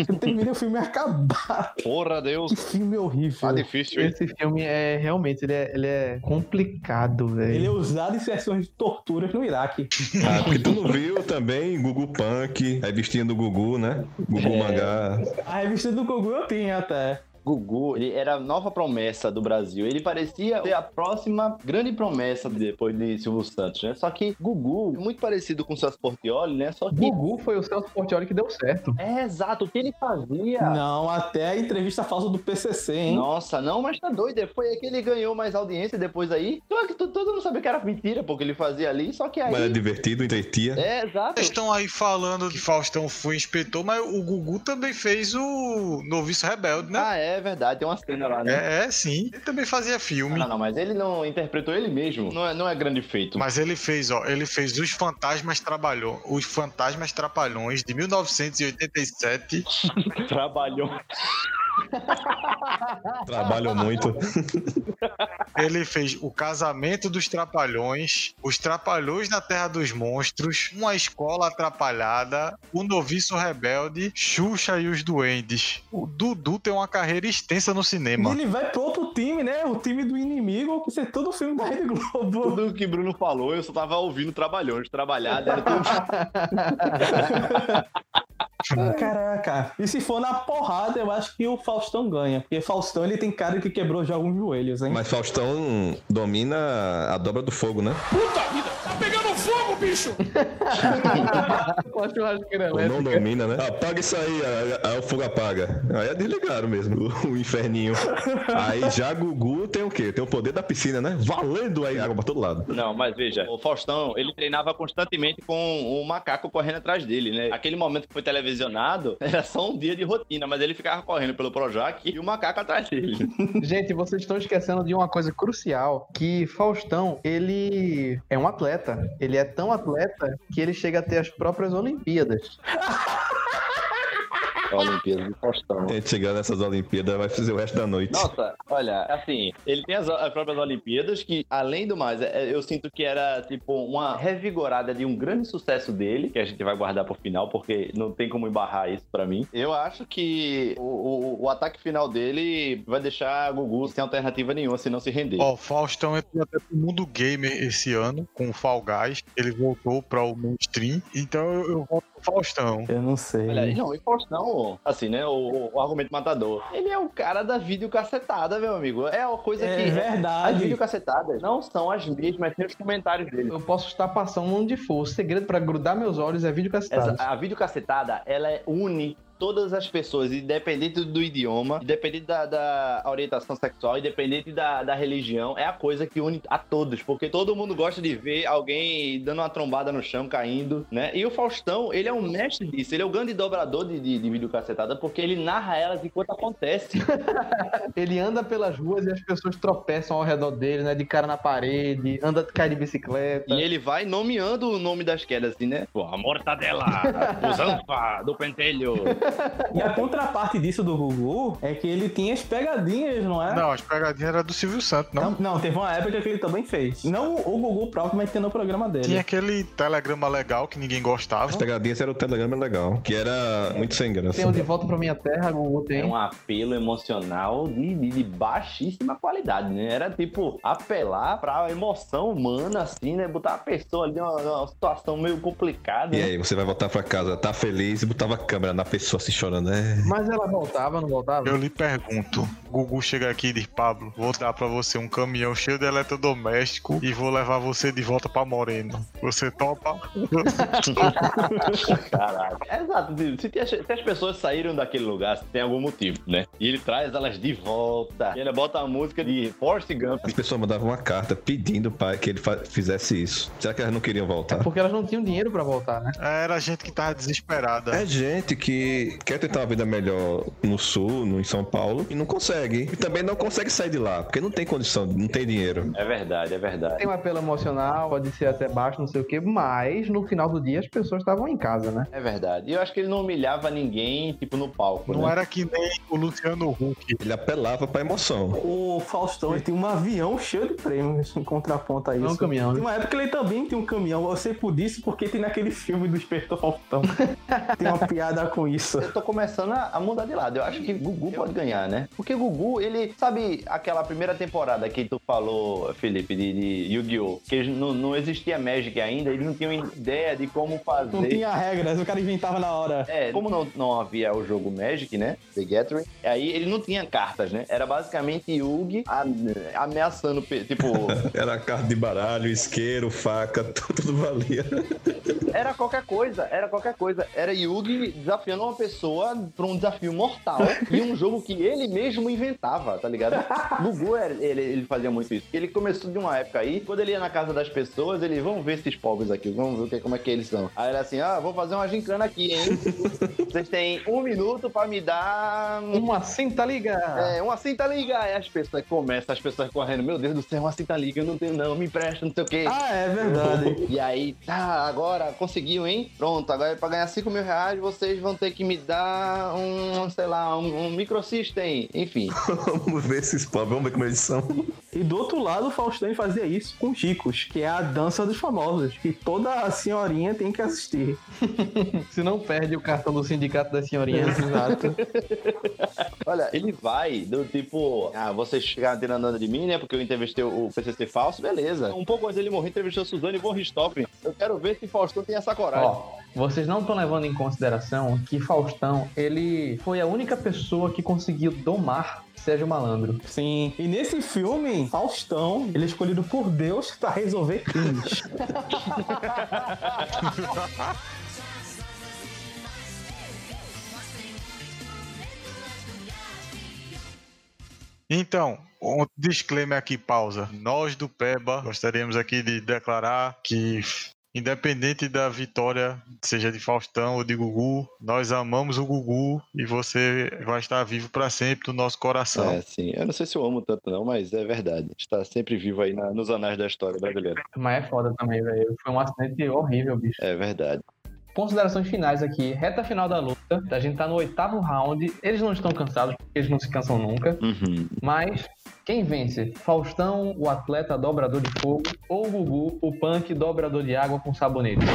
Eu terminei o filme acabar. Porra, Deus. Filme horrível. Tá difícil, hein? Esse filme é realmente ele é, ele é complicado, velho. Ele é usado em sessões de torturas no Iraque. Ah, porque tu não viu também Gugu Punk, a revistinha do Gugu, né? Gugu É. Mangá. A revista do Gugu eu tinha até. Gugu, ele era a nova promessa do Brasil. Ele parecia ser a próxima grande promessa depois de Silvio Santos, né? Só que Gugu, muito parecido com o Celso Portioli, né? Só que. Gugu foi o Celso Portioli que deu certo. É exato, o que ele fazia. Não, até a entrevista falsa do PCC, hein? Nossa, não, mas tá doido. Foi aí que ele ganhou mais audiência depois aí. Só que todo mundo sabia que era mentira, porque ele fazia ali. Só que aí. Mas é divertido, entretia. É, exato. Vocês estão aí falando que Faustão foi inspetor, mas o Gugu também fez o Noviço Rebelde, né? Ah, é verdade. Tem uma cena lá, né? É, é, sim. Ele também fazia filme. Não, não, mas ele não interpretou ele mesmo. Não é, não é grande feito. Mas ele fez, ó, ele fez Os Fantasmas Trabalhou, Os Fantasmas Trapalhões de 1987. trabalhou. Trabalham muito. Ele fez O Casamento dos Trapalhões, Os Trapalhões na Terra dos Monstros, Uma Escola Atrapalhada, O Noviço Rebelde, Xuxa e os Duendes. O Dudu tem uma carreira extensa no E cinema. ele vai pro outro time, né? O time do inimigo, que ser todo filme da Rede Globo. Tudo que Bruno falou, eu só tava ouvindo trabalhões. Trabalhado era tudo. Caraca. E se for na porrada, eu acho que o Faustão ganha. Porque Faustão, ele tem cara que quebrou já alguns joelhos, hein? Mas Faustão domina a dobra do fogo, né? Puta vida! Tá pegando fogo, bicho! Com a churrasqueira Ou não domina, né? Apaga isso aí, aí- aí o fogo apaga. Aí é desligaram mesmo, o, inferninho. Aí já Gugu tem o quê? Tem o poder da piscina, né? Valendo aí água pra todo lado. Não, mas veja, o Faustão, ele treinava constantemente com o macaco correndo atrás dele, né? Aquele momento que foi televisionado era só um dia de rotina, mas ele ficava correndo pelo Projac e o macaco atrás dele. Gente, vocês estão esquecendo de uma coisa crucial, que Faustão, ele é um atleta. Ele é tão atleta que ele chega a ter as próprias Olimpíadas. Olimpíada do Faustão. A gente chegar nessas Olimpíadas vai fazer o resto da noite. Nossa, olha, assim, ele tem as, as próprias Olimpíadas que, além do mais, é- eu sinto que era, tipo, uma revigorada de um grande sucesso dele, que a gente vai guardar pro final, porque não tem como embarrar isso pra mim. Eu acho que o, o- o ataque final dele vai deixar Gugu sem alternativa nenhuma, se não se render. Ó, o Faustão entrou até pro mundo gamer esse ano, com o Fall Guys. Ele voltou para o mainstream. Então eu, eu pro Faustão. Eu não sei. Olha, não, e Faustão, assim, né, o, o argumento matador. Ele é o cara da videocacetada, meu amigo. É uma coisa É que... As verdade. videocacetadas não são as mesmas, tem os comentários dele. Eu posso estar passando onde for. O segredo pra grudar meus olhos é cacetado. a videocacetada, ela é- une todas as pessoas, independente do idioma, independente da, da orientação sexual, independente da, da religião, é a coisa que une a todos, porque todo mundo gosta de ver alguém dando uma trombada no chão, caindo, né? E o Faustão, ele é um mestre disso, ele é o grande dobrador de, de, de videocacetada, porque ele narra elas enquanto acontece. Ele anda pelas ruas e as pessoas tropeçam ao redor dele, né? De cara na parede, anda cai de bicicleta. E ele vai nomeando o nome das quedas, assim, né? Pô, a mortadela, o zanfa, do pentelho. E a contraparte disso do Gugu é que ele tinha as pegadinhas, não é? Não, as pegadinhas eram do Silvio Santos, não? Não, não, teve uma época que ele também fez. Não o Gugu próprio, mas tem no programa dele. Tinha aquele telegrama legal que ninguém gostava. As pegadinhas era o telegrama legal, que era muito sem graça. Tem o De Volta Pra Minha Terra, Gugu tem. É um apelo emocional de, de- de baixíssima qualidade, né? Era tipo apelar pra emoção humana, assim, né? Botar a pessoa ali numa, numa situação meio complicada. E né? aí, você vai voltar pra casa, tá feliz e botava a câmera na pessoa se chorando, né? Mas ela voltava, não voltava? Eu lhe pergunto, Gugu chega aqui e diz, Pablo, vou dar pra você um caminhão cheio de eletrodoméstico e vou levar você de volta pra Moreno. Você topa? Caraca. Exato. Se, as pessoas saíram daquele lugar, tem algum motivo, né? E ele traz elas de volta. E ele bota a música de Forrest Gump. As pessoas mandavam uma carta pedindo para que ele fizesse isso. Será que elas não queriam voltar? Porque elas não tinham dinheiro pra voltar, né? Era gente que tava desesperada. É gente que quer tentar uma vida melhor no sul, no, em São Paulo, e não consegue. E também não consegue sair de lá, porque não tem condição, não tem dinheiro. É verdade, é verdade. Tem um apelo emocional, pode ser até baixo, não sei o quê, mas no final do dia as pessoas estavam em casa, né? É verdade. E eu acho que ele não humilhava ninguém, tipo, no palco, Não né? era que nem o Luciano Huck. Ele apelava pra emoção. O Faustão ele tinha um avião cheio de prêmios em contraponto a isso. Não um caminhão, né? Tem uma época que ele também tem um caminhão. Eu sei por disso porque tem naquele filme do Esperto Faustão. tem uma piada com isso. Eu tô começando a a mudar de lado. Eu acho que Gugu pode ganhar, né? Porque Gugu, ele. Sabe aquela primeira temporada que tu falou, Felipe, de, de Yu-Gi-Oh! Que não, não existia Magic ainda, eles não tinham ideia de como fazer. Não tinha regras, o cara inventava na hora. É, como não, não havia o jogo Magic, né? The Gathering, aí ele não tinha cartas, né? Era basicamente Yugi ameaçando, tipo, Era carta de baralho, isqueiro, faca, tudo valia. era qualquer coisa, era qualquer coisa. Era Yugi desafiando uma pessoa pra um desafio mortal e um jogo que ele mesmo inventava, tá ligado? Gugu, ele, ele fazia muito isso. Ele começou de uma época aí, quando ele ia na casa das pessoas, ele, vamos ver esses pobres aqui, vamos ver o que, como é que eles são. Aí ele assim, ah, vou fazer uma gincana aqui, hein? Vocês têm um minuto pra me dar um Uma cinta liga! É, uma cinta liga. Aí as pessoas começam, as pessoas correndo, meu Deus do céu, uma cinta liga, eu não tenho não, me empresta, não sei o quê. Ah, é verdade. E aí, tá, agora conseguiu, hein? Pronto, agora pra ganhar 5 mil reais, vocês vão ter que me dar um, sei lá, um, um microsystem, enfim. vamos ver esses pobres, vamos ver como eles são. E do outro lado, o Faustão fazia isso com os ricos, que é a dança dos famosos, que toda senhorinha tem que assistir. Se não perde o cartão do sindicato das senhorinhas. Exato. Olha, ele vai do tipo, ah, vocês ficaram tirando onda de mim, né? Porque eu entrevistei o PCC falso, beleza. Um pouco antes dele morrer, entrevistou a Suzane von Richthofen. Eu quero ver se Faustão tem essa coragem. Ó, vocês não estão levando em consideração que Faustão, ele foi a única pessoa que conseguiu domar Sérgio Malandro. Sim. E nesse filme, Faustão, ele é escolhido por Deus pra resolver crimes. Então, um disclaimer aqui, pausa. Nós do PEBA gostaríamos aqui de declarar que independente da vitória, seja de Faustão ou de Gugu, nós amamos o Gugu e você vai estar vivo para sempre no nosso coração. É, sim. Eu não sei se eu amo tanto, não, mas é verdade. Está sempre vivo aí na- nos anais da história brasileira. Mas é foda também, velho. Foi um acidente horrível, bicho. É verdade. Considerações finais aqui. Reta final da luta. A gente tá no oitavo round. Eles não estão cansados, porque eles não se cansam nunca. Uhum. Mas quem vence? Faustão, o atleta dobrador de fogo, ou Gugu, o punk dobrador de água com sabonete?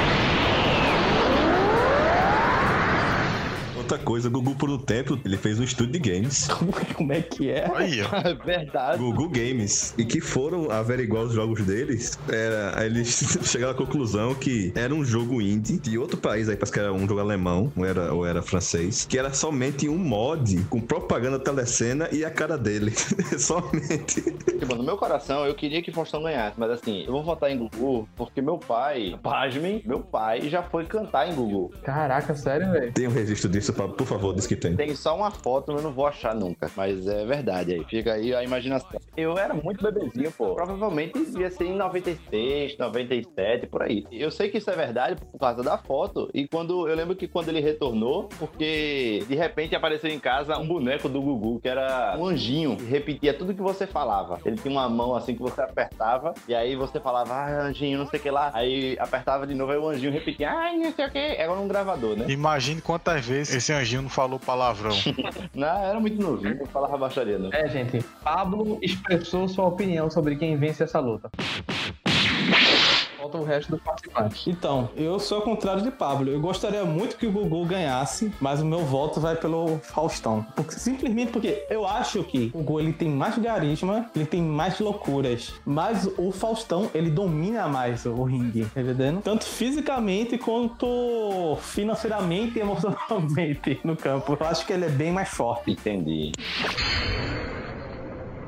Outra coisa, o Gugu por um tempo, ele fez um estúdio de games. Como é que é? Aí, ó. É verdade. Gugu Games. E que foram averiguar os jogos deles. Era, aí eles chegaram à conclusão que era um jogo indie de outro país aí, parece que era um jogo alemão, ou era, ou era francês, que era somente um mod com propaganda telecena e a cara dele. somente. Tipo, no meu coração, eu queria que Faustão ganhasse, mas assim, eu vou votar em Gugu porque meu pai, pasmem, meu pai já foi cantar em Gugu. Caraca, sério, velho? Tem um registro disso, Pablo? Por favor, diz que tem. Tem só uma foto, eu não vou achar nunca. Mas é verdade aí. Fica aí a imaginação. Eu era muito bebezinho, pô. Provavelmente devia ser em 96, 97, por aí. Eu sei que isso é verdade por causa da foto. E quando eu lembro que quando ele retornou, porque de repente apareceu em casa um boneco do Gugu, que era um anjinho, que repetia tudo que você falava. Ele tinha uma mão assim que você apertava, e aí você falava, ah, anjinho, não sei o que lá. Aí apertava de novo, aí o anjinho repetia, ai, não sei o que. Era um gravador, né? Imagine quantas vezes esse anjinho não falou palavrão. Não, era muito novinho, não falava baixaria, não. É, gente, Pablo expressou sua opinião sobre quem vence essa luta. Falta o resto dos participantes. Então, eu sou ao contrário de Pablo. Eu gostaria muito que o Gugu ganhasse, mas o meu voto vai pelo Faustão. Porque- simplesmente porque eu acho que o Gugu ele tem mais carisma, ele tem mais loucuras. Mas o Faustão, ele domina mais o ringue, tá entendendo? Tanto fisicamente quanto financeiramente e emocionalmente no campo. Eu acho que ele é bem mais forte. Entendi.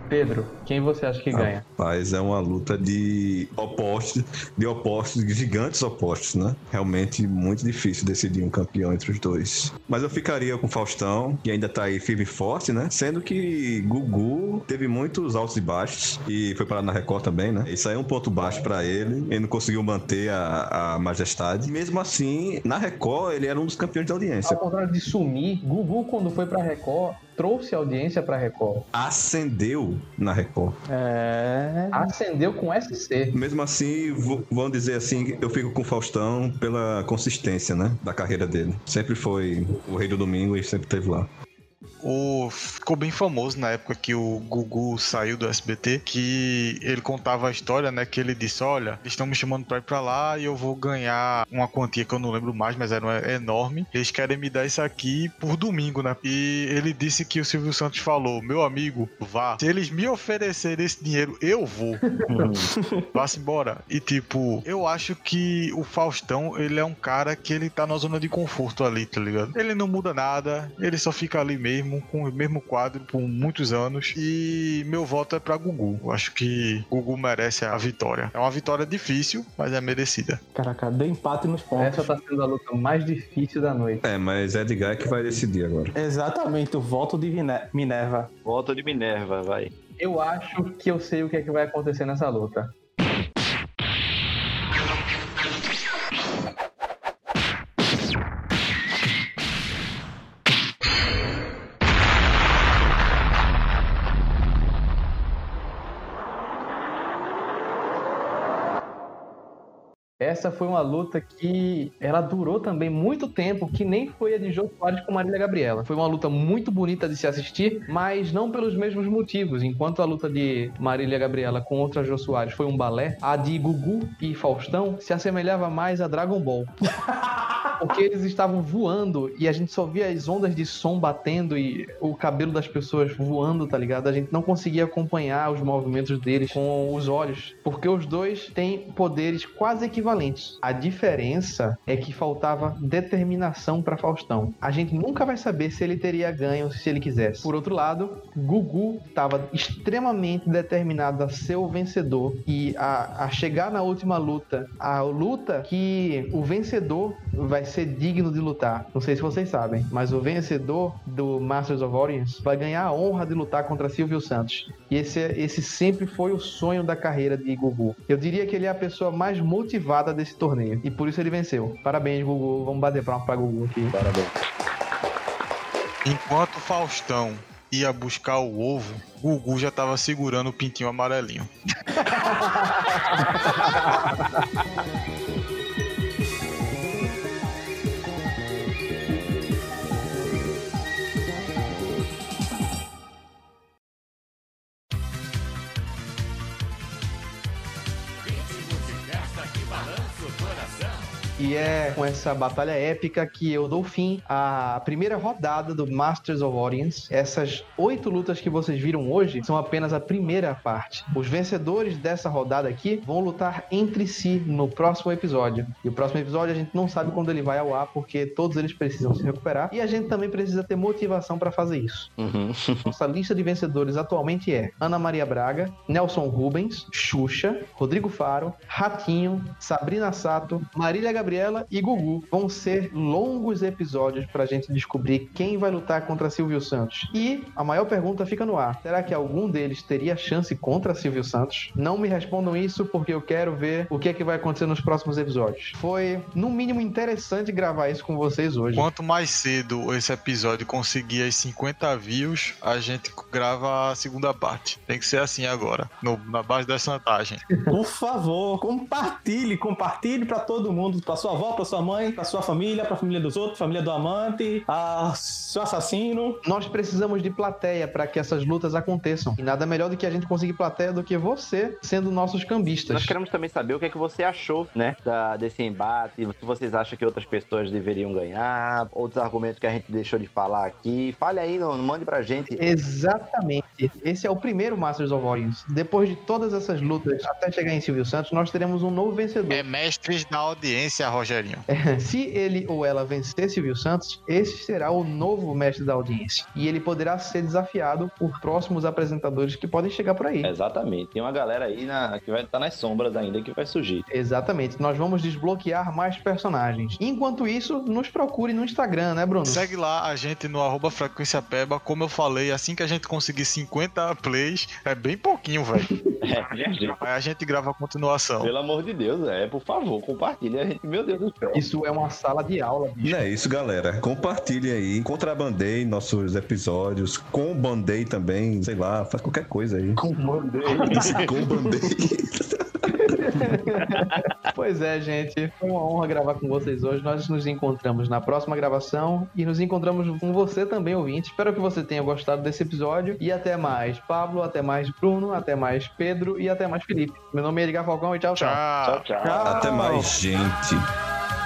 Pedro, quem você acha que ganha? Rapaz, é uma luta de opostos, de opostos, gigantes opostos, né? Realmente muito difícil decidir um campeão entre os dois. Mas eu ficaria com o Faustão, que ainda tá aí firme e forte, né? Sendo que Gugu teve muitos altos e baixos e foi parar na Record também, né? Isso aí é um ponto baixo pra ele. Ele não conseguiu manter a, a majestade. Mesmo assim, na Record, ele era um dos campeões de audiência. Ao contrário de sumir, Gugu, quando foi pra Record, trouxe audiência pra Record. Ascendeu na Record. É. Acendeu com SC. Mesmo assim, vamos dizer assim, eu fico com o Faustão pela consistência, né? Da carreira dele. Sempre foi o rei do domingo e sempre esteve lá. O, ficou bem famoso na época que o Gugu saiu do SBT, que ele contava a história, né? Que ele disse: Olha, eles estão me chamando pra ir pra lá e eu vou ganhar uma quantia que eu não lembro mais, mas era enorme. Eles querem me dar isso aqui por domingo, né? E ele disse que o Silvio Santos falou: Meu amigo, vá. Se eles me oferecerem esse dinheiro, eu vou. Vá-se embora. E tipo, eu acho que o Faustão, ele é um cara que ele tá na zona de conforto ali, tá ligado? Ele não muda nada, ele só fica ali mesmo, com o mesmo quadro por muitos anos. E meu voto é pra Gugu. Eu acho que Gugu merece a vitória. É uma vitória difícil, mas é merecida. Caraca, deu empate nos pontos. Essa tá sendo a luta mais difícil da noite. É, mas Edgar é que vai decidir agora. Exatamente, o voto de Minerva. Volta de Minerva, vai. Eu acho que eu sei o que é que vai acontecer nessa luta. Essa foi uma luta que ela durou também muito tempo, que nem foi a de Jô Soares com Marília Gabriela. Foi uma luta muito bonita de se assistir, mas não pelos mesmos motivos. Enquanto a luta de Marília Gabriela com outra Jô Soares foi um balé, a de Gugu e Faustão se assemelhava mais a Dragon Ball. Porque eles estavam voando e a gente só via as ondas de som batendo e o cabelo das pessoas voando, tá ligado? A gente não conseguia acompanhar os movimentos deles com os olhos, porque os dois têm poderes quase equivalentes. A diferença é que faltava determinação para Faustão. A gente nunca vai saber se ele teria ganho se ele quisesse. Por outro lado, Gugu estava extremamente determinado a ser o vencedor e a, a chegar na última luta, a luta que o vencedor vai ser digno de lutar. Não sei se vocês sabem, mas o vencedor do Masters of Audience vai ganhar a honra de lutar contra Silvio Santos. E esse, esse sempre foi o sonho da carreira de Gugu. Eu diria que ele é a pessoa mais motivada desse torneio. E por isso ele venceu. Parabéns, Gugu. Vamos bater palma pra Gugu aqui. Parabéns. Enquanto Faustão ia buscar o ovo, Gugu já tava segurando o pintinho amarelinho. E é com essa batalha épica que eu dou fim à primeira rodada do Masters of Audience. Essas oito lutas que vocês viram hoje são apenas a primeira parte. Os vencedores dessa rodada aqui vão lutar entre si no próximo episódio. E o próximo episódio a gente não sabe quando ele vai ao ar, porque todos eles precisam se recuperar. E a gente também precisa ter motivação para fazer isso. Uhum. Nossa lista de vencedores atualmente é Ana Maria Braga, Nelson Rubens, Xuxa, Rodrigo Faro, Ratinho, Sabrina Sato, Marília Gabriela e Gugu. Vão ser longos episódios pra gente descobrir quem vai lutar contra Silvio Santos. E a maior pergunta fica no ar: será que algum deles teria chance contra Silvio Santos? Não me respondam isso porque eu quero ver o que é que vai acontecer nos próximos episódios. Foi, no mínimo, interessante gravar isso com vocês hoje. Quanto mais cedo esse episódio conseguir as 50 views, a gente grava a segunda parte. Tem que ser assim agora, no- na base da chantagem. Por favor, compartilhe, compartilhe pra todo mundo, pra sua avó, pra sua mãe, pra sua família, pra família dos outros, família do amante, a seu assassino. Nós precisamos de plateia para que essas lutas aconteçam. E nada melhor do que a gente conseguir plateia do que você sendo nossos cambistas. Nós queremos também saber o que é que você achou, né, da- desse embate, se vocês acham que outras pessoas deveriam ganhar, outros argumentos que a gente deixou de falar aqui. Fale aí, não, mande pra gente. Exatamente. Esse é o primeiro Masters of Audience. Depois de todas essas lutas até chegar em Silvio Santos, nós teremos um novo vencedor. É mestres da audiência, Rogerinho. Se ele ou ela vencer Silvio Santos, esse será o novo mestre da audiência. E ele poderá ser desafiado por próximos apresentadores que podem chegar por aí. Exatamente. Tem uma galera aí na- que vai estar nas sombras ainda que vai surgir. Exatamente. Nós vamos desbloquear mais personagens. Enquanto isso, nos procure no Instagram, né, Bruno? Segue lá a gente no arroba frequência peba. Como eu falei, assim que a gente conseguir 50 plays, é bem pouquinho, velho. É, a gente grava a continuação. pelo amor de Deus, é, por favor, compartilhe a gente. Meu Deus do céu. Isso é uma sala de aula, bicho. Não é isso, galera. Compartilhe aí. Contrabandei nossos episódios. Combandei também. Sei lá, faz qualquer coisa aí. Combandei. Pois é, gente. Foi uma honra gravar com vocês hoje. Nós nos encontramos na próxima gravação e nos encontramos com você também, ouvinte. Espero que você tenha gostado desse episódio. E até mais, Pablo. Até mais, Bruno. Até mais, Pedro. E até mais, Felipe. Meu nome é Edgar Falcão e tchau, tchau. Tchau. Tchau, tchau. Até mais, gente.